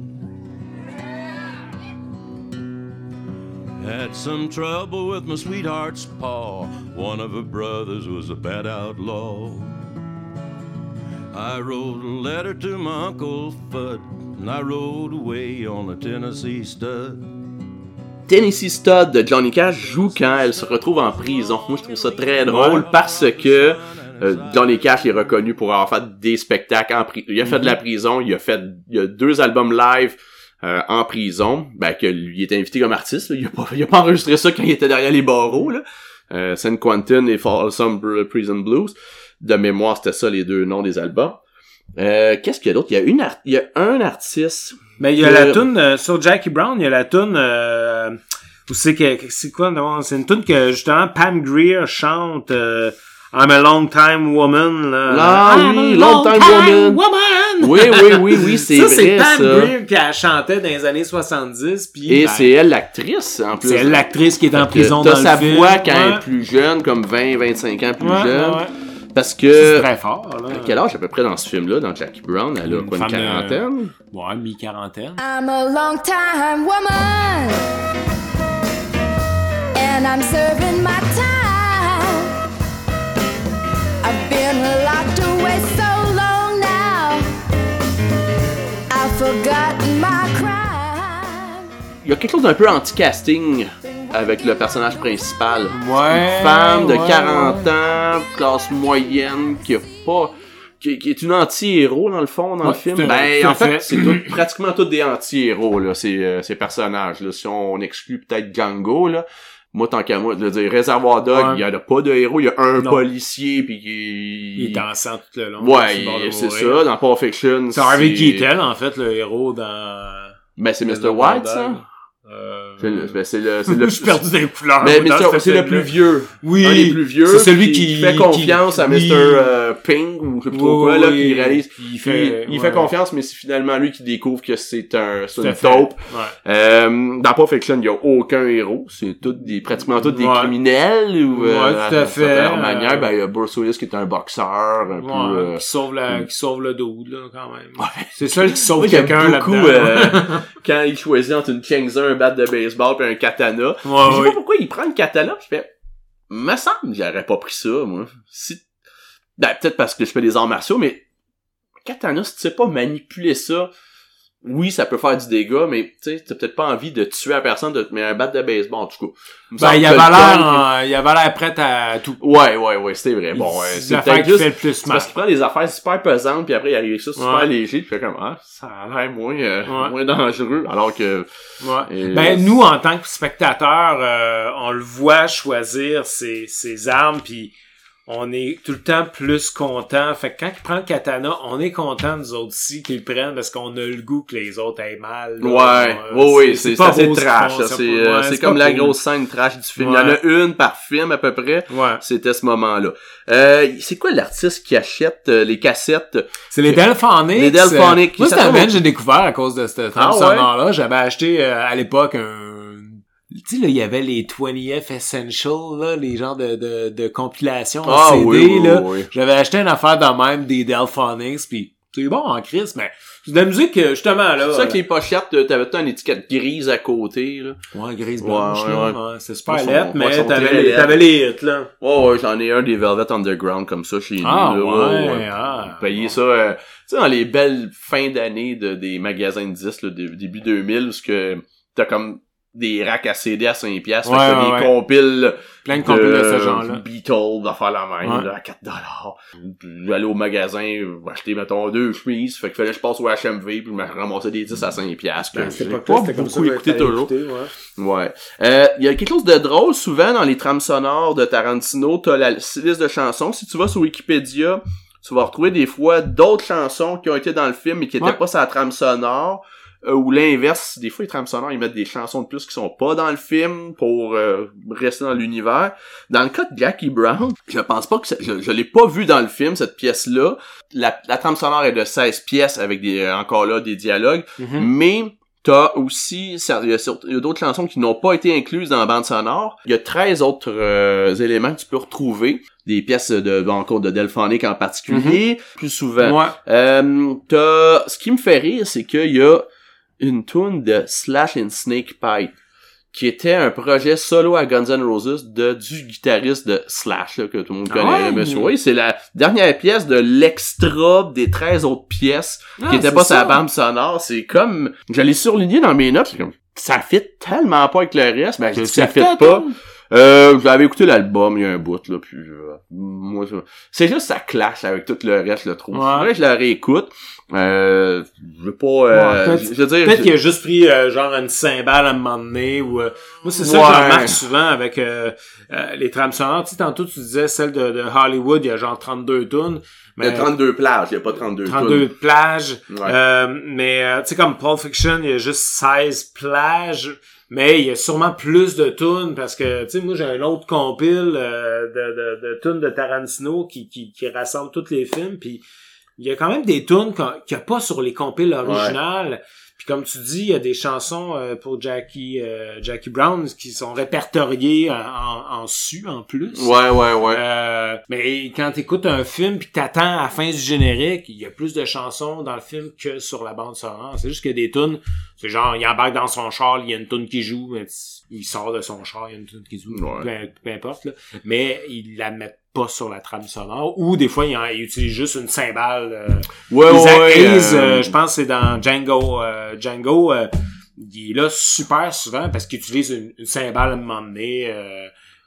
Had some trouble with my sweetheart's paw. One of her brothers was a bad outlaw. I wrote a letter to my Uncle Fudd, and I rode away on a Tennessee stud. Tennessee Stud de Johnny Cash joue quand elle se retrouve en prison. Moi, je trouve ça très drôle parce que euh, Johnny Cash est reconnu pour avoir fait des spectacles en prison. Il a fait de la prison, il a fait il a deux albums live euh, en prison, ben que lui est invité comme artiste. là. Il a pas il a pas enregistré ça quand il était derrière les barreaux là. Euh, San Quentin et Folsom Prison Blues. De mémoire, c'était ça les deux noms des albums. Euh, Qu'est-ce qu'il y a d'autre? Il y a une art- il y a un artiste. Ben, il y a la tune euh, sur Jackie Brown, il y a la tune euh, où c'est que c'est quoi non, c'est une tune que justement Pam Grier chante euh, I'm a long time woman là. Ah I'm oui, a Long Time Woman. woman. Oui, oui, oui, oui, c'est vrai c'est Pam ça. Grier qui a chanté dans les années 70 puis Et ben, c'est elle l'actrice en plus. c'est elle l'actrice qui est en prison dans sa le film. voix quand elle est plus jeune, comme 20, 25 ans plus Ouais, jeune. ouais, Parce C'est que. très fort là. Quel âge à peu près dans ce film-là, dans Jackie Brown? Elle a Une quoi, une de- quarantaine? Ouais, mi-quarantaine. I'm a long time woman, and I'm serving my time. I've been locked away so long now, crime. Il y a quelque chose d'un peu anti-casting avec le personnage principal. Ouais. Une femme de ouais, 40 ans, classe moyenne, qui a pas. Qui, qui est une anti-héros dans le fond dans le film. Ben tout en fait, fait. c'est tout- pratiquement tous des anti-héros là, ces, euh, ces personnages là. Si on exclut peut-être Django là, moi tant qu'à moi, de dire Réservoir Dog, il y a pas de héros, il y a un Non. policier puis qui Il est dansant tout le long. Ouais, c'est ça. Dans Pulp Fiction, C'est Harvey Keitel, en fait, le héros dans... Ben, c'est Mr. White, ça? Euh... C'est le, ben, c'est le, c'est le, Je dans les couleurs. Mais ce c'est le plus vieux. Oui. Un des plus vieux. C'est celui qui- fait confiance qui- à Mr. oui. euh, Ping, ou je sais plus trop quoi, là, oui. qui réalise. Il Il, fait- il ouais. fait confiance, mais c'est finalement lui qui découvre que c'est un, c'est Tout à une taupe. Ouais. Euh, dans Pulp Fiction, il y a aucun héros. C'est tous des, pratiquement tous des Ouais. criminels, ou, euh, Ouais, tout à fait. de leur Euh, manière. Ben, il y a Bruce Willis qui est un boxeur, un peu, euh, qui sauve la, qui sauve le dos, là, quand même. C'est seul qui sauve quelqu'un là-dedans. euh, quand il choisit entre une Kingser, un bat de baseball puis un katana. Ouais, je sais ouais. pas pourquoi il prend le katana. Je fais, me semble j'aurais pas pris ça, moi. Si... Ben, peut-être parce que je fais des arts martiaux, mais katana, si tu sais pas manipuler ça, oui, ça peut faire du dégât, mais tu sais, t'as peut-être pas envie de tuer la personne, de te mettre un bat de baseball, en tout cas. Ben, il avait l'air, il avait l'air prêt à tout. Ouais, ouais, ouais, c'est vrai. Bon, ouais, C'est peut-être qui juste... fait le plus mal. parce qu'il prend des affaires super pesantes, puis après il arrive avec ça super Ouais. léger, puis fait comme, ah, ça a l'air moins, euh, Ouais. moins dangereux, alors que... Ouais. Ben nous en tant que spectateurs, euh, on le voit choisir ses, ses armes puis on est tout le temps plus content. Fait que quand il prend le katana, on est content nous autres aussi qu'ils prennent parce qu'on a le goût que les autres aient mal. là. Ouais, Euh, oui, oui, c'est assez ce trash. C'est euh, ouais, c'est c'est comme la grosse scène trash du film. Il y en a une par film à peu près. Ouais. C'était ce moment-là. Euh, c'est quoi l'artiste qui achète euh, les cassettes? C'est les Delphonics. Les Delphonics. Moi, c'est un j'ai découvert à cause de cette trame Ah ouais? sonore-là. J'avais acheté euh, à l'époque un... Tu sais, là, il y avait les 20th Essential, là, les genres de, de, de compilations en Ah CD, oui, oui, là. oui. J'avais acheté une affaire de même des Delphonics, puis C'est bon en crise, mais c'est de la musique, euh, justement, là. C'est ça que les pochettes, euh, t'avais tout une étiquette grise à côté, là? Ouais, grise blanche, Ouais, là. ouais. Ouais, c'est super ils mais t'avais les, t'avais les hits, là. Ouais, ouais, j'en ai un des Velvet Underground comme ça chez nous. Ah, là. ouais, ah. Payer ça, euh, tu sais, dans les belles fins d'année de, des magasins de disques, là, dé- début 2000, où ce que t'as comme des racks à CD à 5 piastres, fait que Ouais, des ouais. compiles Plein de compiles de ce genre-là. Beatles, d'affaires la même, Ouais. là, à 4 dollars. J'allais au magasin, acheter, mettons, deux chemises, fait qu'il fallait que je passe au HMV, puis je me ramassais des 10 à 5 piastres. Ben, que époque-là, pas c'était comme ça beaucoup que écouté toujours. écouter, ouais. Ouais. Euh, Il y a quelque chose de drôle souvent dans les trames sonores de Tarantino. T'as la liste de chansons. Si tu vas sur Wikipédia, tu vas retrouver des fois d'autres chansons qui ont été dans le film mais qui étaient Ouais. pas la trame sonore. Euh, ou l'inverse, des fois les trames sonores, ils mettent des chansons de plus qui sont pas dans le film pour euh, rester dans l'univers. Dans le cas de Jackie Brown, je pense pas que ça- je, je l'ai pas vu dans le film cette pièce-là. La, la trame sonore est de 16 pièces avec des euh, encore là des dialogues, Mhm. mais T'as aussi, il y a, d'autres chansons qui n'ont pas été incluses dans la bande sonore. Il y a 13 autres euh, éléments que tu peux retrouver. Des pièces de, encore de Delphonic en particulier, plus souvent. Ouais. Euh, t'as, ce qui me fait rire, c'est qu'il y a une tune de Slash and Snake Pipe qui était un projet solo à Guns N' Roses de du guitariste de Slash là, que tout le monde Ah connaît ouais? monsieur oui c'est la dernière pièce de l'extra des 13 autres pièces Ah, qui étaient c'est pas ça. bande sonore c'est comme je l'ai surligné dans mes notes c'est comme ça fit tellement pas avec le reste ben je dis ça fit pas? Euh, j'avais écouté l'album il y a un bout là puis euh, moi c'est juste ça clash avec tout le reste je le trouve Ouais. Que je la réécoute euh, je veux pas euh, Ouais, peut-être- je je veux dire Peut-être je- qu'il a juste pris euh, genre une cymbale à un moment donné ou euh, moi c'est ça que je remarque souvent avec euh, euh, les trames sonores. Tu sais tantôt tu disais celle de, de Hollywood, il y a genre 32 tunes. il y a 32 plages il y a pas 32 32 tunes. plages. Ouais. Euh, mais euh, tu sais comme Pulp Fiction, il y a juste 16 plages. Mais il y a sûrement plus de tunes parce que, tu sais, moi, j'ai un autre compile euh, de, de, de tunes de Tarantino qui, qui, qui rassemble tous les films. Puis il y a quand même des tunes qu'il n'y a pas sur les compiles originales. Puis comme tu dis, il y a des chansons euh, pour Jackie euh, Jackie Brown qui sont répertoriées en, en, en su en plus. ouais ouais ouais Euh, mais quand t'écoutes un film puis que t'attends à la fin du générique, il y a plus de chansons dans le film que sur la bande sonore. C'est juste que des tunes, c'est genre, il embarque dans son char, il y a une tune qui joue, mais il sort de son char, il y a une tune qui joue, Ouais. peu, peu importe, là. Mais ils la mettent pas sur la trame sonore. Ou des fois, ils, ils utilisent juste une cymbale. Euh, ouais ouais Hayes, euh, euh, je pense que c'est dans Django. euh, Django, il est là super souvent parce qu'il utilise une, une cymbale à un moment donné.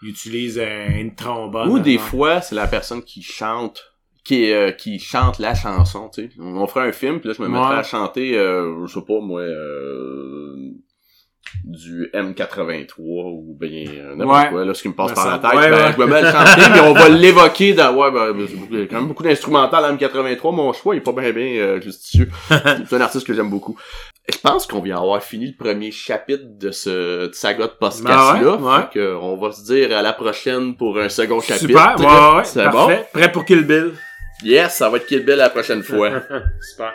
il utilise une trombone. Ou des fois, c'est la personne qui chante, qui qui chante la chanson, tu sais. On ferait un film, puis là, je me mettrais Ouais. à chanter, euh, je sais pas, moi, euh, du M83 ou bien euh, n'importe Ouais. quoi, là, ce qui me passe Me par la tête. ouais, ben, ouais. chanter, mais on va l'évoquer dans, ouais, ben, beaucoup- il y a quand même beaucoup d'instrumental à M83. Mon choix, il est pas bien, bien, euh, justicieux. c'est un artiste que j'aime beaucoup. Je pense qu'on vient avoir fini le premier chapitre de ce de saga de podcast là. Ben ouais, ouais. Fait que on va se dire à la prochaine pour un second chapitre. Super, ouais, ouais, C'est parfait. Prêt pour Kill Bill? bon? Yes, ça va être Kill Bill la prochaine fois. Super.